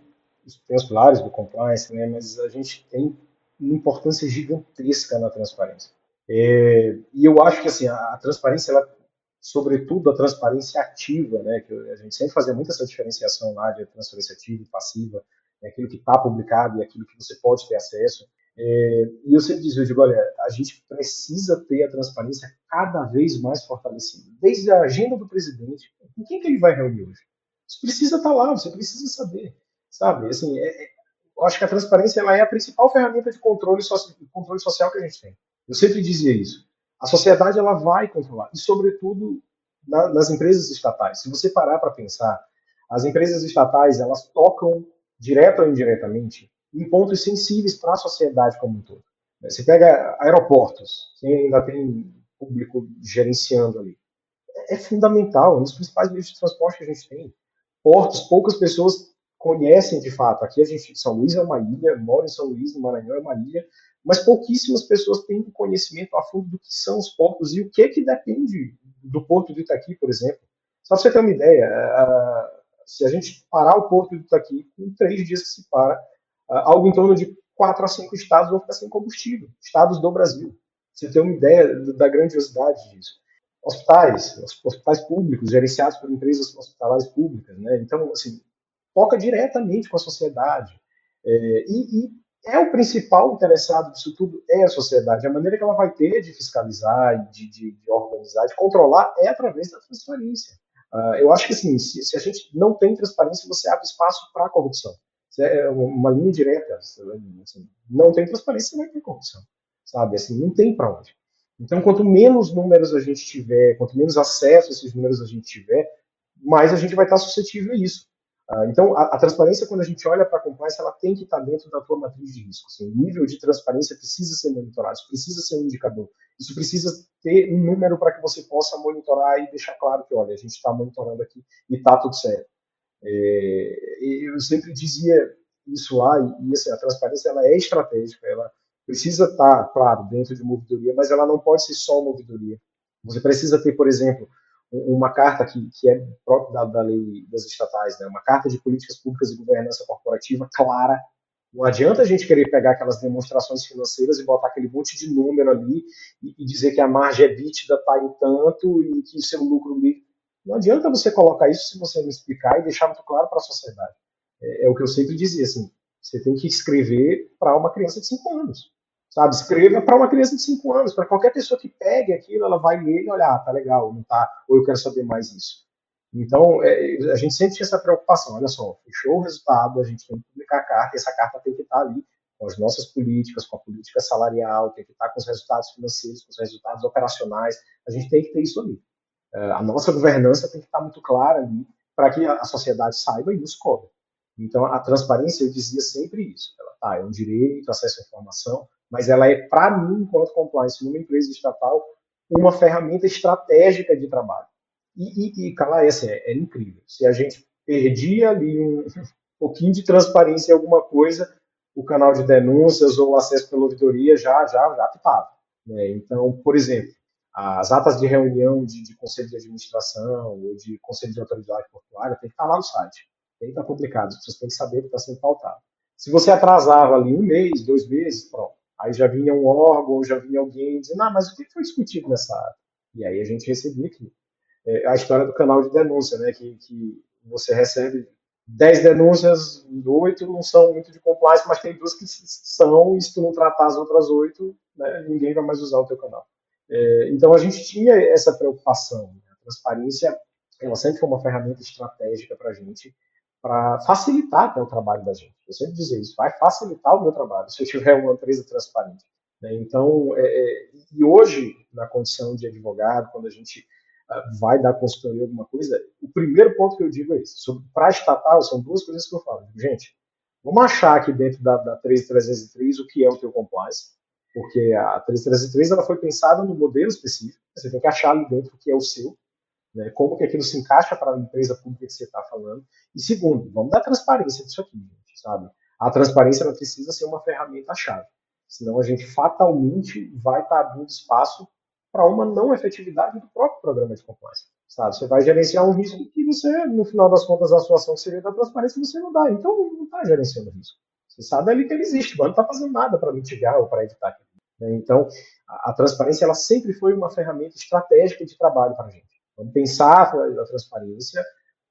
tem os pilares do compliance, né, mas a gente tem uma importância gigantesca na transparência. É, e eu acho que, assim, a, a transparência, ela sobretudo a transparência ativa, né, que a gente sempre fazia muito essa diferenciação lá de transparência ativa e passiva, né, aquilo que está publicado e aquilo que você pode ter acesso. É, e eu sempre dizia, digo, olha, a gente precisa ter a transparência cada vez mais fortalecida. Desde a agenda do presidente, com quem que ele vai reunir hoje? Você precisa estar tá lá, você precisa saber, sabe? Assim, é, é, eu acho que a transparência ela é a principal ferramenta de controle, so controle social que a gente tem. Eu sempre dizia isso. A sociedade ela vai controlar, e sobretudo na, nas empresas estatais. Se você parar para pensar, as empresas estatais elas tocam direto ou indiretamente em pontos sensíveis para a sociedade como um todo. Você pega aeroportos, que ainda tem público gerenciando ali. É, fundamental, é um dos principais meios de transporte que a gente tem. Portos, poucas pessoas conhecem de fato. Aqui a gente, São Luís é uma ilha, moro em São Luís, no Maranhão é uma ilha, mas pouquíssimas pessoas têm conhecimento a fundo do que são os portos e o que é que depende do porto de Itaqui, por exemplo. Só para você ter uma ideia, se a gente parar o porto de Itaqui, com três dias que se para, algo em torno de quatro a cinco estados vão ficar sem combustível, estados do Brasil. Você tem uma ideia da grandiosidade disso. Hospitais, hospitais públicos, gerenciados por empresas hospitalares públicas, né? Então, assim, toca diretamente com a sociedade. É, e, e é o principal interessado disso tudo é a sociedade. A maneira que ela vai ter de fiscalizar, de, de, de organizar, de controlar é através da transparência. Uh, eu acho que assim, se, se, a gente não tem transparência, você abre espaço para a corrupção. É uma linha direta. Assim, não tem transparência, vai ter corrupção. Sabe? Assim, não tem para onde. Então, quanto menos números a gente tiver, quanto menos acesso a esses números a gente tiver, mais a gente vai estar suscetível a isso. Ah, então, a, a, transparência, quando a gente olha para a compliance, ela tem que estar dentro da tua matriz de risco. Assim, o nível de transparência precisa ser monitorado, isso precisa ser um indicador. Isso precisa ter um número para que você possa monitorar e deixar claro que, olha, a gente está monitorando aqui e está tudo certo. É, eu sempre dizia isso lá, e, assim, a transparência ela é estratégica, ela precisa estar, claro, dentro de uma ouvidoria, mas ela não pode ser só uma ouvidoria. Você precisa ter, por exemplo, uma carta que, que é própria da, da, lei das estatais, né? uma carta de políticas públicas e governança corporativa clara. Não adianta a gente querer pegar aquelas demonstrações financeiras e botar aquele monte de número ali e, e dizer que a margem EBITDA está em tanto e que o seu lucro líquido. Não adianta você colocar isso se você não explicar e deixar muito claro para a sociedade. É, é, o que eu sempre dizia, assim, você tem que escrever para uma criança de 5 anos. Sabe, escreva para uma criança de 5 anos, para qualquer pessoa que pegue aquilo, ela vai ler e olhar, ah, tá legal, não tá, ou eu quero saber mais isso. Então, é, a gente sempre tinha essa preocupação, olha só, fechou o resultado, a gente tem que publicar a carta, e essa carta tem que estar tá ali com as nossas políticas, com a política salarial, tem que estar tá com os resultados financeiros, com os resultados operacionais, a gente tem que ter isso ali. É, a nossa governança tem que estar muito clara ali, para que a sociedade saiba e nos cobre. Então, a transparência, eu dizia sempre isso. Ela tá, é um direito, acesso à informação, mas ela é, para mim, enquanto compliance, numa empresa estatal, uma ferramenta estratégica de trabalho. E, e, e essa é, é, incrível. Se a gente perdia ali um, *laughs* um pouquinho de transparência em alguma coisa, o canal de denúncias ou o acesso pela ouvidoria já já já estava. Né? Então, por exemplo, as atas de reunião de, de, conselho de administração ou de conselho de autoridade portuária tem que estar lá no site. Tem que estar publicado. Pessoas têm que saber o que está sendo pautado. Se você atrasava ali um mês, dois meses, pronto. Aí já vinha um órgão, já vinha alguém dizendo, ah, mas o que foi discutido nessa ata? E aí a gente recebia aqui. É, a história do canal de denúncia, né? Que, que você recebe 10 denúncias, oito não são muito de compliance, mas tem duas que são, e se tu não tratar as outras oito, né, ninguém vai mais usar o teu canal. É, então a gente tinha essa preocupação. Né? A transparência, ela sempre foi uma ferramenta estratégica para a gente, para facilitar até o trabalho da gente. Eu sempre dizer isso, vai facilitar o meu trabalho se eu tiver uma empresa transparente. Né? Então, é, é e hoje, na condição de advogado, quando a gente vai dar consultoria alguma coisa, o primeiro ponto que eu digo é isso. Para estatal, são duas coisas que eu falo. Gente, vamos achar aqui dentro da, da 3303 o que é o teu compliance, porque a 3303 ela foi pensada no modelo específico, você tem que achar ali dentro o que é o seu, né, como que aquilo se encaixa para a empresa pública que você está falando. E segundo, vamos dar transparência disso aqui, gente, sabe? A transparência ela precisa ser uma ferramenta-chave, senão a gente fatalmente vai estar tá abrindo espaço para uma não efetividade do próprio programa de compliance. Sabe? Você vai gerenciar um risco que você, no final das contas, a sua ação seria da transparência, você não dá. Então, não está gerenciando risco. Você sabe ali que ele existe, mas não está fazendo nada para mitigar ou para evitar. Né? Então, a, a, transparência ela sempre foi uma ferramenta estratégica de trabalho para a gente. Vamos pensar a transparência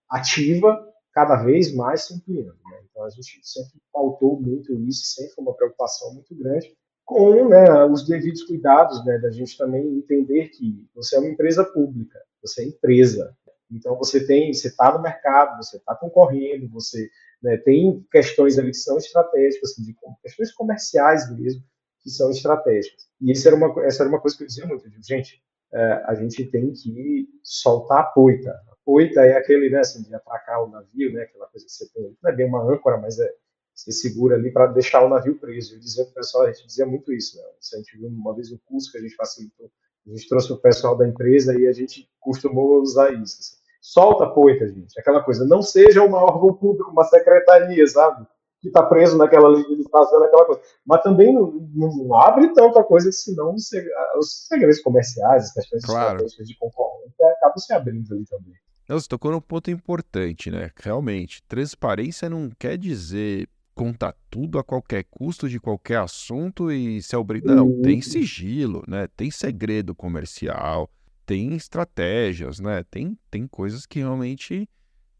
ativa cada vez mais se ampliando. Né? Então, a gente sempre pautou muito isso, sempre foi uma preocupação muito grande com né, os devidos cuidados, né, da gente também entender que você é uma empresa pública, você é empresa, então você tem, você está no mercado, você está concorrendo, você né, tem questões ali que são estratégicas, assim, de, questões comerciais mesmo, que são estratégicas. E isso era uma, essa era uma coisa que eu dizia muito, eu digo, gente, é, a gente tem que soltar a poita. A poita é aquele, né, assim, de atracar o navio, né, aquela coisa que você tem, não é bem uma âncora, mas é você segura ali para deixar o navio preso. Eu dizia para o pessoal, a gente dizia muito isso. Né? A gente viu uma vez um curso que a gente facilitou, a gente trouxe o pessoal da empresa e a gente costumou usar isso. Assim. Solta a poita, gente. Aquela coisa, não seja um órgão público, uma secretaria, sabe? Que está preso naquela legislação, naquela coisa. Mas também não, não abre tanta coisa, senão os segredos comerciais, as questões claro. estratégicas de concorrência acabam se abrindo ali também. Não, você tocou num ponto importante, né? Realmente, transparência não quer dizer contar tudo a qualquer custo de qualquer assunto e se é obrigado. Não, tem sigilo, né? Tem segredo comercial, tem estratégias, né? Tem, tem coisas que realmente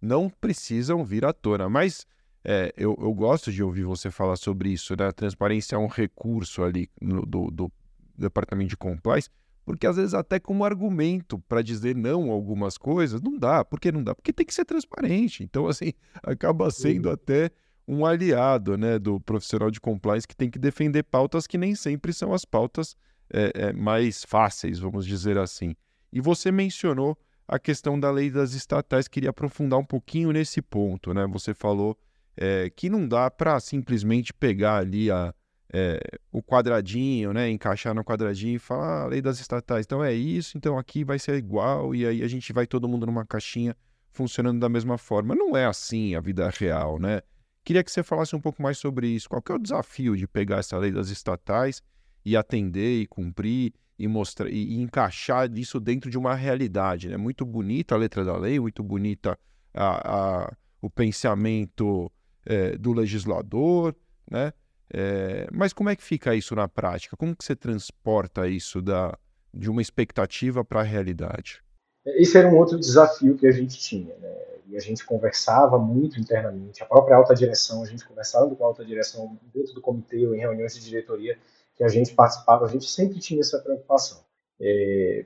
não precisam vir à tona. Mas é, eu, eu gosto de ouvir você falar sobre isso, né? A transparência é um recurso ali no, do, do departamento de compliance, porque às vezes até como argumento para dizer não a algumas coisas, não dá. Por que não dá? Porque tem que ser transparente. Então, assim, *laughs* acaba sendo até um aliado né, do profissional de compliance que tem que defender pautas que nem sempre são as pautas é, é, mais fáceis, vamos dizer assim. E você mencionou a questão da lei das estatais, queria aprofundar um pouquinho nesse ponto. Né? Você falou é, que não dá para simplesmente pegar ali a, é, o quadradinho, né, encaixar no quadradinho e falar ah, a lei das estatais. Então é isso, então aqui vai ser igual e aí a gente vai todo mundo numa caixinha funcionando da mesma forma. Não é assim a vida real, né? Queria que você falasse um pouco mais sobre isso. Qual é o desafio de pegar essa lei das estatais e atender e cumprir e mostrar e, encaixar isso dentro de uma realidade? É né? muito bonita a letra da lei, muito bonita a, a o pensamento é, do legislador, né? É, mas como é que fica isso na prática? Como que você transporta isso da, de uma expectativa para a realidade? Esse era um outro desafio que a gente tinha, né? e a gente conversava muito internamente, a própria alta direção, a gente conversava com a alta direção dentro do comitê ou em reuniões de diretoria que a gente participava, a gente sempre tinha essa preocupação. É,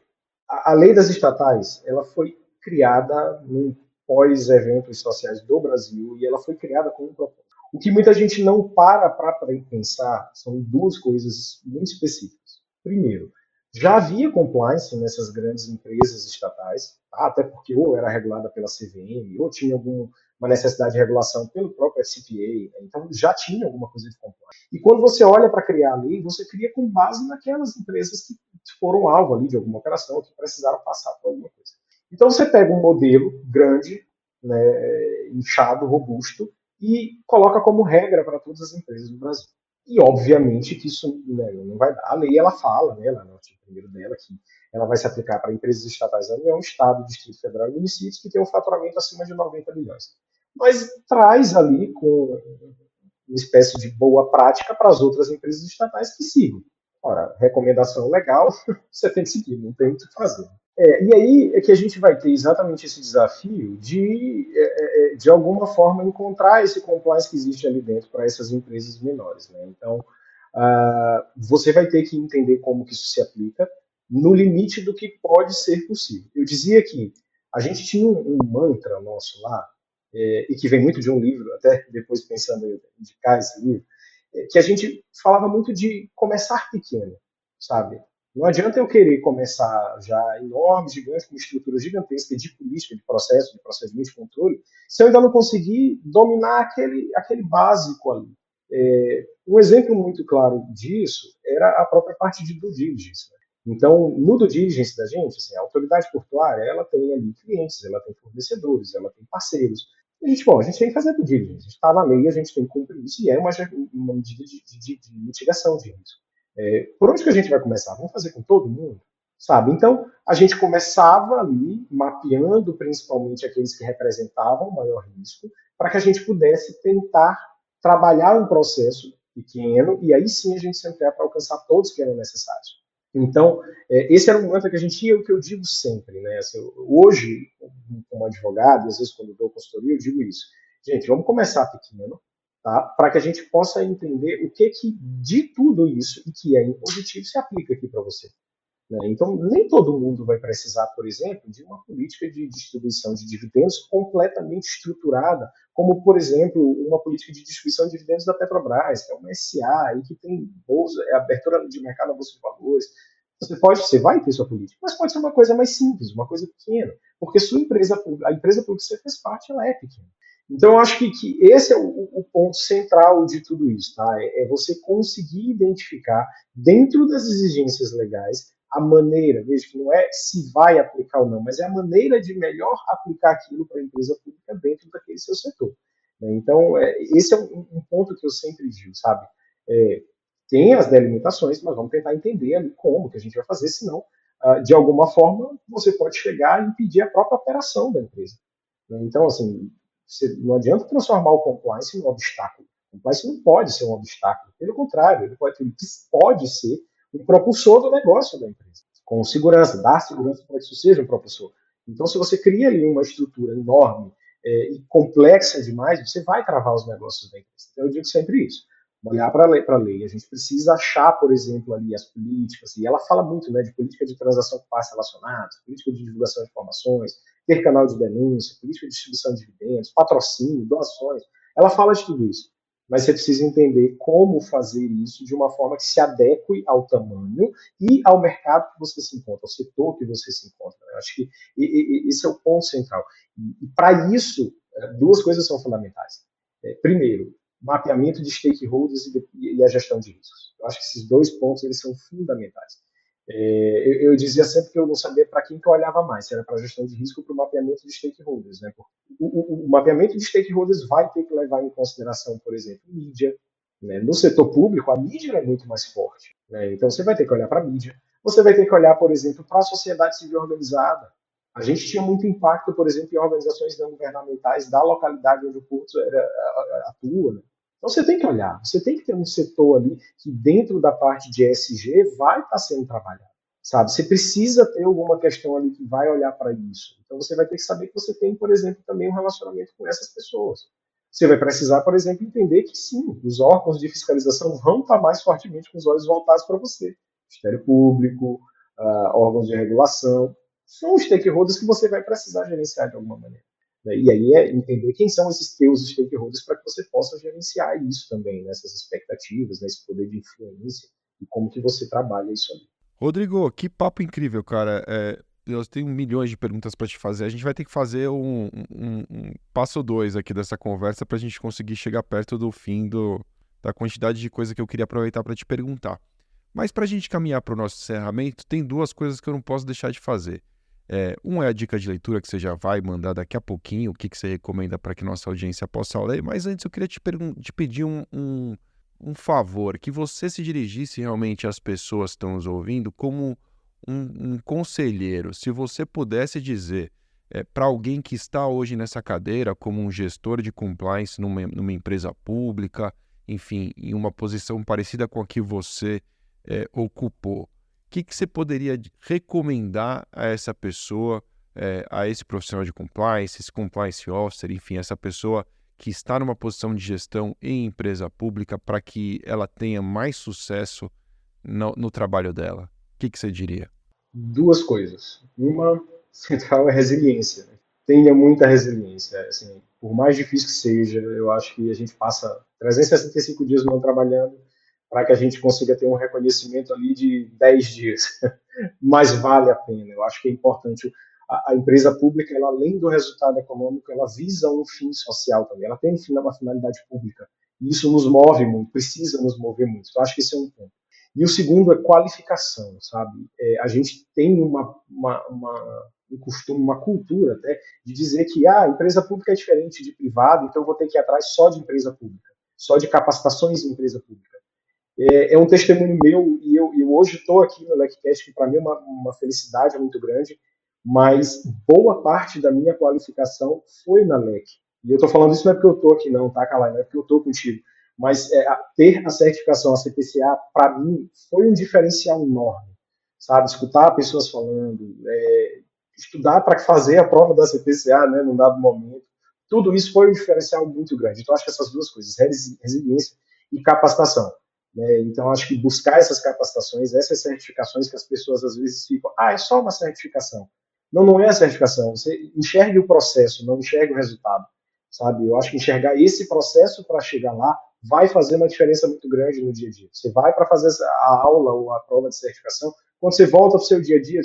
a, a, lei das estatais, ela foi criada num pós-eventos sociais do Brasil e ela foi criada com um propósito. O que muita gente não para para pensar são duas coisas muito específicas. Primeiro, Já havia compliance nessas grandes empresas estatais, tá? até porque ou era regulada pela CVM, ou tinha alguma necessidade de regulação pelo próprio FCPA, né? então já tinha alguma coisa de compliance. E quando você olha para criar a lei, você cria com base naquelas empresas que foram alvo ali de alguma operação, que precisaram passar por alguma coisa. Então você pega um modelo grande, né, inchado, robusto, e coloca como regra para todas as empresas do Brasil. E, obviamente, que isso né, não vai dar. A lei, ela fala, né, lá no 1 dela, que ela vai se aplicar para empresas estatais da União, Estado, Distrito Federal e municípios que têm um faturamento acima de 90 milhões. Mas traz ali com uma espécie de boa prática para as outras empresas estatais que sigam. Ora, recomendação legal, *laughs* você tem que seguir, não tem o que fazer. É, e aí é que a gente vai ter exatamente esse desafio de, é, é, é, de alguma forma, encontrar esse compliance que existe ali dentro para essas empresas menores. Né? Então, uh, você vai ter que entender como que isso se aplica no limite do que pode ser possível. Eu dizia que a gente tinha um, um mantra nosso lá, é, e que vem muito de um livro, até depois pensando em indicar esse livro, é, que a gente falava muito de começar pequeno, sabe? Não adianta eu querer começar já enorme, gigante, com estrutura gigantesca de política, de processo, de procedimento de controle, se eu ainda não conseguir dominar aquele, aquele básico ali. É, um exemplo muito claro disso era a própria parte de due diligence. Né? Então, no due diligence da gente, assim, a autoridade portuária, ela tem ali clientes, ela tem fornecedores, ela tem parceiros. E a gente, bom, a gente tem que fazer due diligence, a gente está na lei, a gente tem que cumprir isso, e é uma, uma medida de, de, de mitigação de risco. É, por onde que a gente vai começar? Vamos fazer com todo mundo? Sabe? Então, a gente começava ali, mapeando principalmente aqueles que representavam maior risco, para que a gente pudesse tentar trabalhar um processo pequeno e aí sim a gente se ampliar para alcançar todos que eram necessários. Então, é, esse era um mantra que a gente tinha, o que eu digo sempre. Né? Assim, hoje, como advogado, às vezes quando dou consultoria, eu digo isso. Gente, vamos começar pequeno, tá? para que a gente possa entender o que, que de tudo isso e que é impositivo se aplica aqui para você. Né? Então, nem todo mundo vai precisar, por exemplo, de uma política de distribuição de dividendos completamente estruturada, como, por exemplo, uma política de distribuição de dividendos da Petrobras, que é uma SA, e que tem bolsa, é abertura de mercado na Bolsa de Valores. Você pode, você vai ter sua política, mas pode ser uma coisa mais simples, uma coisa pequena, porque sua empresa, a empresa pública que você fez parte, ela é pequena. Então, eu acho que, que esse é o, o, ponto central de tudo isso, tá? É, é, você conseguir identificar, dentro das exigências legais, a maneira, veja que não é se vai aplicar ou não, mas é a maneira de melhor aplicar aquilo para a empresa pública dentro daquele seu setor. Né? Então, é, esse é um, um, ponto que eu sempre digo, sabe? É, tem as delimitações, mas vamos tentar entender ali como que a gente vai fazer, senão, ah, de alguma forma, você pode chegar e impedir a própria operação da empresa. Né? Então, assim, você, não adianta transformar o compliance num obstáculo. O compliance não pode ser um obstáculo. Pelo contrário, ele pode, ele pode ser um propulsor do negócio da empresa. Com segurança, dar segurança para que isso seja um propulsor. Então, se você cria ali uma estrutura enorme é, e complexa demais, você vai travar os negócios da empresa. Então, eu digo sempre isso olhar para a lei. A gente precisa achar, por exemplo, ali as políticas, e ela fala muito né, de política de transação com partes relacionadas, política de divulgação de informações, ter canal de denúncia, política de distribuição de dividendos, patrocínio, doações. Ela fala de tudo isso. Mas você precisa entender como fazer isso de uma forma que se adeque ao tamanho e ao mercado que você se encontra, ao setor que você se encontra. Eu acho que esse é o ponto central. E, para isso, é, duas coisas são fundamentais. É, primeiro, mapeamento de stakeholders e, e, a gestão de riscos. Eu acho que esses dois pontos eles são fundamentais. É, eu, eu, dizia sempre que eu não sabia para quem que eu olhava mais, se era para a gestão de risco ou para o mapeamento de stakeholders. Né? O, o, o, mapeamento de stakeholders vai ter que levar em consideração, por exemplo, mídia. Né? No setor público, a mídia é muito mais forte. Né? Então, você vai ter que olhar para a mídia. Você vai ter que olhar, por exemplo, para a sociedade civil organizada. A gente tinha muito impacto, por exemplo, em organizações não governamentais da localidade onde o curso era, atua. Né? Então você tem que olhar, você tem que ter um setor ali que dentro da parte de ESG vai estar sendo trabalhado, sabe? Você precisa ter alguma questão ali que vai olhar para isso. Então você vai ter que saber que você tem, por exemplo, também um relacionamento com essas pessoas. Você vai precisar, por exemplo, entender que sim, os órgãos de fiscalização vão estar mais fortemente com os olhos voltados para você. Ministério Público, uh, órgãos de regulação, são os stakeholders que você vai precisar gerenciar de alguma maneira. Né? E aí é entender quem são esses teus stakeholders para que você possa gerenciar isso também, nessas né? expectativas, nesse né? poder de influência e como que você trabalha isso ali. Rodrigo, que papo incrível, cara. É, eu tenho milhões de perguntas para te fazer. A gente vai ter que fazer um, um, um passo dois aqui dessa conversa para a gente conseguir chegar perto do fim do, da quantidade de coisa que eu queria aproveitar para te perguntar. Mas para a gente caminhar para o nosso encerramento, tem duas coisas que eu não posso deixar de fazer. É, um é a dica de leitura que você já vai mandar daqui a pouquinho, o que, que você recomenda para que nossa audiência possa ler. Mas antes eu queria te, te pedir um, um, um favor, que você se dirigisse realmente às pessoas que estão nos ouvindo como um, um conselheiro, se você pudesse dizer é, para alguém que está hoje nessa cadeira, como um gestor de compliance numa, numa empresa pública, enfim, em uma posição parecida com a que você é, ocupou, que, que você poderia recomendar a essa pessoa, é, a esse profissional de compliance, esse compliance officer, enfim, essa pessoa que está numa posição de gestão em empresa pública para que ela tenha mais sucesso no, no trabalho dela? O que, que você diria? duas coisas. Uma *laughs* central é resiliência. Né? Tenha muita resiliência. Assim, por mais difícil que seja, eu acho que a gente passa 365 dias não trabalhando para que a gente consiga ter um reconhecimento ali de 10 dias. *laughs* Mas vale a pena. Eu acho que é importante. A, a, empresa pública, ela, além do resultado econômico, ela visa um fim social também. Ela tem uma finalidade pública. E isso nos move muito, precisa nos mover muito. Então, acho que esse é um ponto. E o segundo é qualificação, sabe? É, a gente tem uma, uma, uma, um costume, uma cultura até, de dizer que ah, a empresa pública é diferente de privada, então eu vou ter que ir atrás só de empresa pública, só de capacitações em empresa pública. É, é um testemunho meu, e eu, eu hoje estou aqui no LecCast, que para mim é uma, uma felicidade muito grande, mas boa parte da minha qualificação foi na LEC. E eu estou falando isso não é porque eu estou aqui, não, tá, Calai? Não é porque eu estou contigo mas é, ter a certificação, a CPCA, para mim, foi um diferencial enorme, sabe? Escutar pessoas falando, é, estudar para fazer a prova da CPCA, né, num dado momento, tudo isso foi um diferencial muito grande. Então, acho que essas duas coisas, resiliência e capacitação. Né? Então, acho que buscar essas capacitações, essas certificações que as pessoas às vezes ficam, ah, é só uma certificação. Não, não é a certificação. Você enxergue o processo, não enxergue o resultado, sabe? Eu acho que enxergar esse processo para chegar lá vai fazer uma diferença muito grande no dia a dia. Você vai para fazer a aula ou a prova de certificação, quando você volta para o seu dia a dia,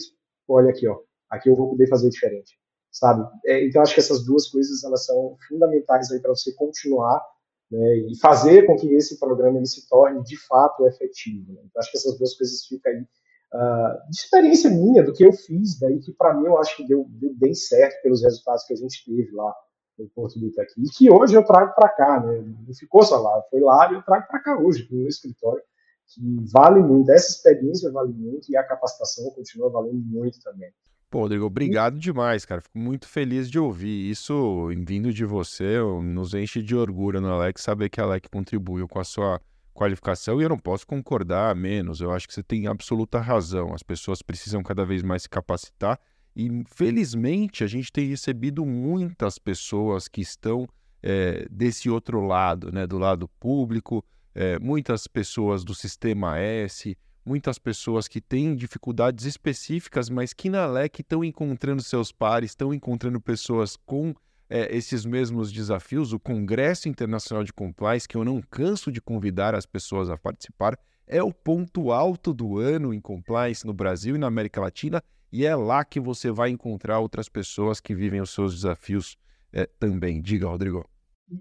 olha aqui, ó, aqui eu vou poder fazer diferente, sabe? É, então acho que essas duas coisas elas são fundamentais aí para você continuar né, e fazer com que esse programa ele se torne de fato efetivo. Né? Então acho que essas duas coisas ficam aí uh, de experiência minha do que eu fiz, daí que para mim eu acho que deu, deu bem certo pelos resultados que a gente teve lá no Porto do Itaqui, e que hoje eu trago para cá, né? Não ficou só lá, foi lá e eu trago para cá hoje, no meu escritório, que vale muito, essa experiência vale muito e a capacitação continua valendo muito também. Pô, Rodrigo, obrigado demais, cara. Fico muito feliz de ouvir isso vindo de você. Nos enche de orgulho no Alex saber que a Alex contribuiu com a sua qualificação e eu não posso concordar menos. Eu acho que você tem absoluta razão. As pessoas precisam cada vez mais se capacitar e felizmente a gente tem recebido muitas pessoas que estão é, desse outro lado, né, do lado público, é, muitas pessoas do sistema S, muitas pessoas que têm dificuldades específicas, mas que na LEC estão encontrando seus pares, estão encontrando pessoas com é, esses mesmos desafios. O Congresso Internacional de Compliance, que eu não canso de convidar as pessoas a participar, é o ponto alto do ano em compliance no Brasil e na América Latina e é lá que você vai encontrar outras pessoas que vivem os seus desafios é, também. Diga, Rodrigo.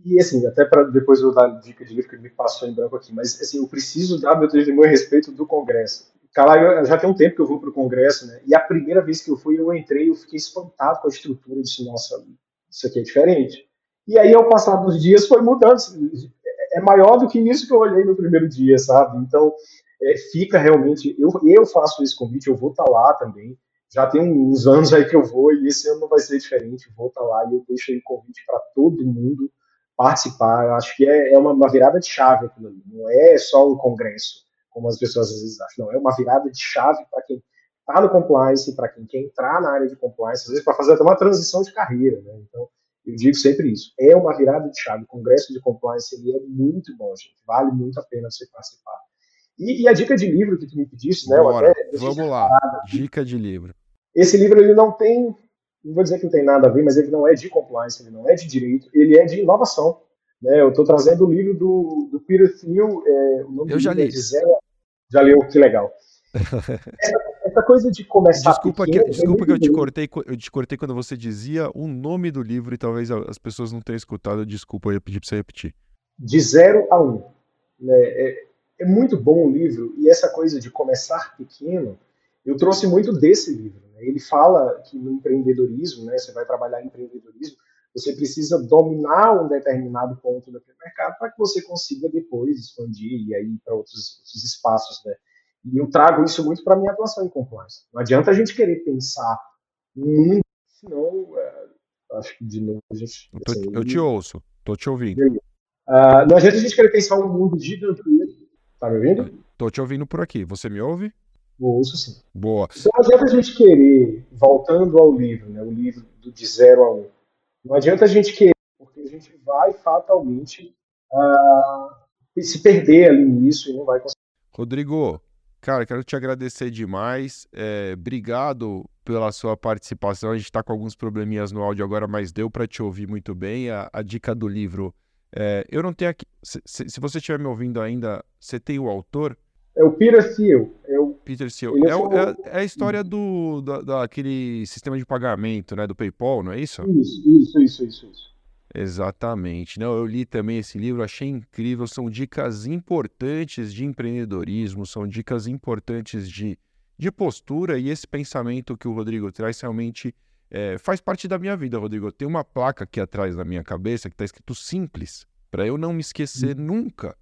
E assim, até para depois eu dar dica de livro que me passou em branco aqui, mas assim, eu preciso dar meu testemunho a respeito do Congresso. Cara, já tem um tempo que eu vou para o Congresso, né? E a primeira vez que eu fui, eu entrei, eu fiquei espantado com a estrutura, disse, nossa, isso aqui é diferente. E aí, ao passar dos dias, foi mudando. É maior do que isso que eu olhei no primeiro dia, sabe? Então, é, fica realmente. Eu, eu faço esse convite, eu vou estar tá lá também já tem uns anos aí que eu vou e esse ano não vai ser diferente. Vou estar lá e eu deixo aí o convite para todo mundo participar. Eu acho que é, é uma, uma, virada de chave aquilo ali. Não é só um congresso, como as pessoas às vezes acham. Não, é uma virada de chave para quem está no compliance, para quem quer entrar na área de compliance, às vezes para fazer até uma transição de carreira. Né? Então, eu digo sempre isso. É uma virada de chave. O congresso de compliance ele é muito bom, gente. Vale muito a pena você participar. E, e, a dica de livro que tu me pediste, né? Bora, até, vamos lá. Dica de livro. Esse livro ele não tem, não vou dizer que não tem nada a ver, mas ele não é de compliance, ele não é de direito, ele é de inovação. Né? Eu estou trazendo o livro do, do Peter Thiel, é, o nome Eu já li. É Zero, já leu, que legal. *laughs* essa, essa, coisa de começar desculpa pequeno, que, desculpa que eu te cortei eu te cortei quando você dizia o nome do livro e talvez as pessoas não tenham escutado desculpa eu ia pedir para você repetir de zero a um né? é, é muito bom o livro e essa coisa de começar pequeno eu trouxe muito desse livro? Ele fala que no empreendedorismo né você vai trabalhar em empreendedorismo você precisa dominar um determinado ponto daquele mercado para que você consiga depois expandir e aí para outros, outros, espaços, né? E eu trago isso muito para minha atuação em compliance. Não adianta a gente querer pensar muito, senão é, acho que de novo a gente. Eu, tô, assim, eu te ouço, tô te ouvindo. Uh, não adianta a gente querer pensar um mundo gigantesco. Tá me ouvindo? Tô te ouvindo por aqui. Você me ouve? Ouço sim. Boa. Então não adianta a gente querer, voltando ao livro, né, o livro do de zero a um, não adianta a gente querer, porque a gente vai fatalmente uh, se perder ali nisso e não vai conseguir. Rodrigo, cara, quero te agradecer demais. É, obrigado pela sua participação. A gente está com alguns probleminhas no áudio agora, mas deu para te ouvir muito bem. A, a dica do livro. É, eu não tenho aqui. Se, se, se você estiver me ouvindo ainda, você tem o autor? É o Peter Thiel. É o... Peter Thiel. É, é, é, a história do, da, daquele sistema de pagamento, né? Do PayPal, não é isso? Isso, isso, isso, isso. isso. Exatamente. Não, eu li também esse livro, achei incrível. São dicas importantes de empreendedorismo, são dicas importantes de, de postura e esse pensamento que o Rodrigo traz realmente é, faz parte da minha vida, Rodrigo. Tem uma placa aqui atrás da minha cabeça que está escrito simples, para eu não me esquecer hum. nunca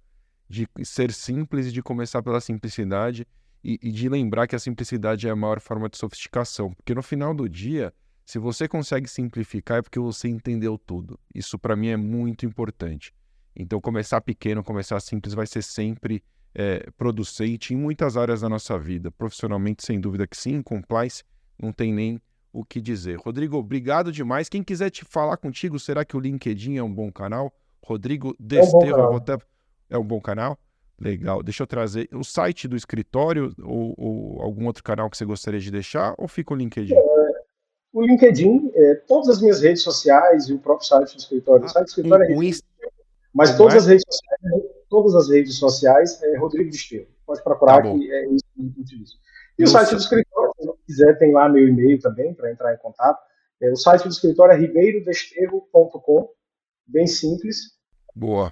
de ser simples e de começar pela simplicidade e, e, de lembrar que a simplicidade é a maior forma de sofisticação. Porque no final do dia, se você consegue simplificar, é porque você entendeu tudo. Isso para mim é muito importante. Então, começar pequeno, começar simples vai ser sempre é, producente em muitas áreas da nossa vida. Profissionalmente, sem dúvida que sim, compliance, não tem nem o que dizer. Rodrigo, obrigado demais. Quem quiser te falar contigo, será que o LinkedIn é um bom canal? Rodrigo Desterro, é um até é um bom canal? Legal. Deixa eu trazer o site do escritório ou, ou, algum outro canal que você gostaria de deixar ou fica o LinkedIn? É, o LinkedIn, é, todas as minhas redes sociais e o próprio site do escritório. Ah, o site do escritório é Inst... Mas todas é? as redes sociais, todas as redes sociais é Rodrigo Desterro. Pode procurar tá que é isso que eu utilizo. E Nossa. o site do escritório, se quiser, tem lá meu e-mail também para entrar em contato. É, o site do escritório é ribeirodesterro.com, bem simples. Boa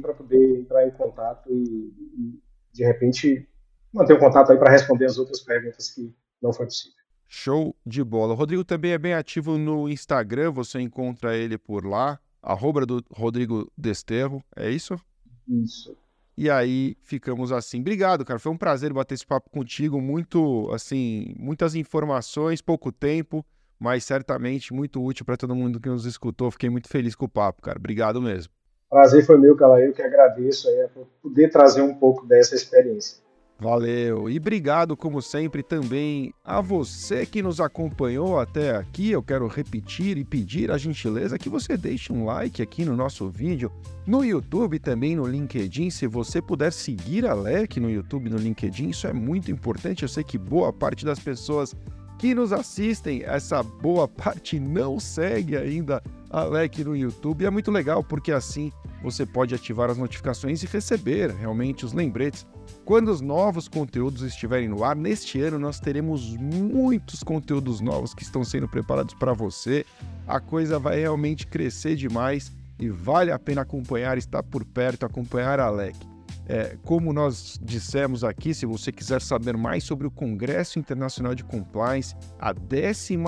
para poder entrar em contato e, e, de repente, manter o contato aí para responder as outras perguntas que não foi possível. Show de bola. O Rodrigo também é bem ativo no Instagram, você encontra ele por lá, arroba do Rodrigo Desterro, é isso? Isso. E aí ficamos assim. Obrigado, cara. Foi um prazer bater esse papo contigo. Muito, assim, muitas informações, pouco tempo, mas certamente muito útil para todo mundo que nos escutou. Fiquei muito feliz com o papo, cara. Obrigado mesmo. Prazer foi meu, Cala. Eu que agradeço aí, por poder trazer um pouco dessa experiência. Valeu. E obrigado, como sempre, também a você que nos acompanhou até aqui. Eu quero repetir e pedir a gentileza que você deixe um like aqui no nosso vídeo, no YouTube também no LinkedIn. Se você puder seguir a LEC no YouTube no LinkedIn, isso é muito importante. Eu sei que boa parte das pessoas que nos assistem, essa boa parte não segue ainda Alec no YouTube. É muito legal porque assim você pode ativar as notificações e receber realmente os lembretes quando os novos conteúdos estiverem no ar. Neste ano nós teremos muitos conteúdos novos que estão sendo preparados para você. A coisa vai realmente crescer demais e vale a pena acompanhar, estar por perto, acompanhar a Alec. É, como nós dissemos aqui, se você quiser saber mais sobre o Congresso Internacional de Compliance, a 11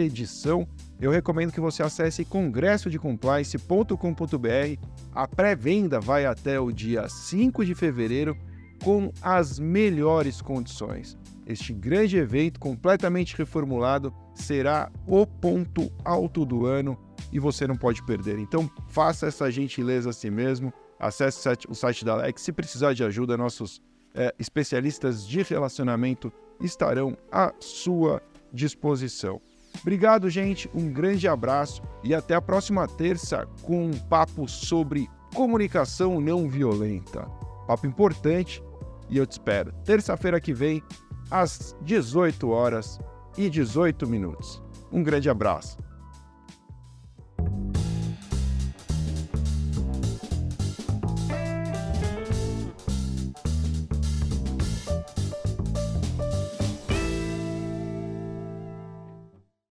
edição, eu recomendo que você acesse congressodecompliance.com.br. A pré-venda vai até o dia 5 de fevereiro com as melhores condições. Este grande evento completamente reformulado será o ponto alto do ano e você não pode perder. Então, faça essa gentileza a si mesmo Acesse o site da Alex. Se precisar de ajuda, nossos é, especialistas de relacionamento estarão à sua disposição. Obrigado, gente. Um grande abraço e até a próxima terça com um papo sobre comunicação não violenta. Papo importante e eu te espero terça-feira que vem às 18 horas e 18 minutos. Um grande abraço.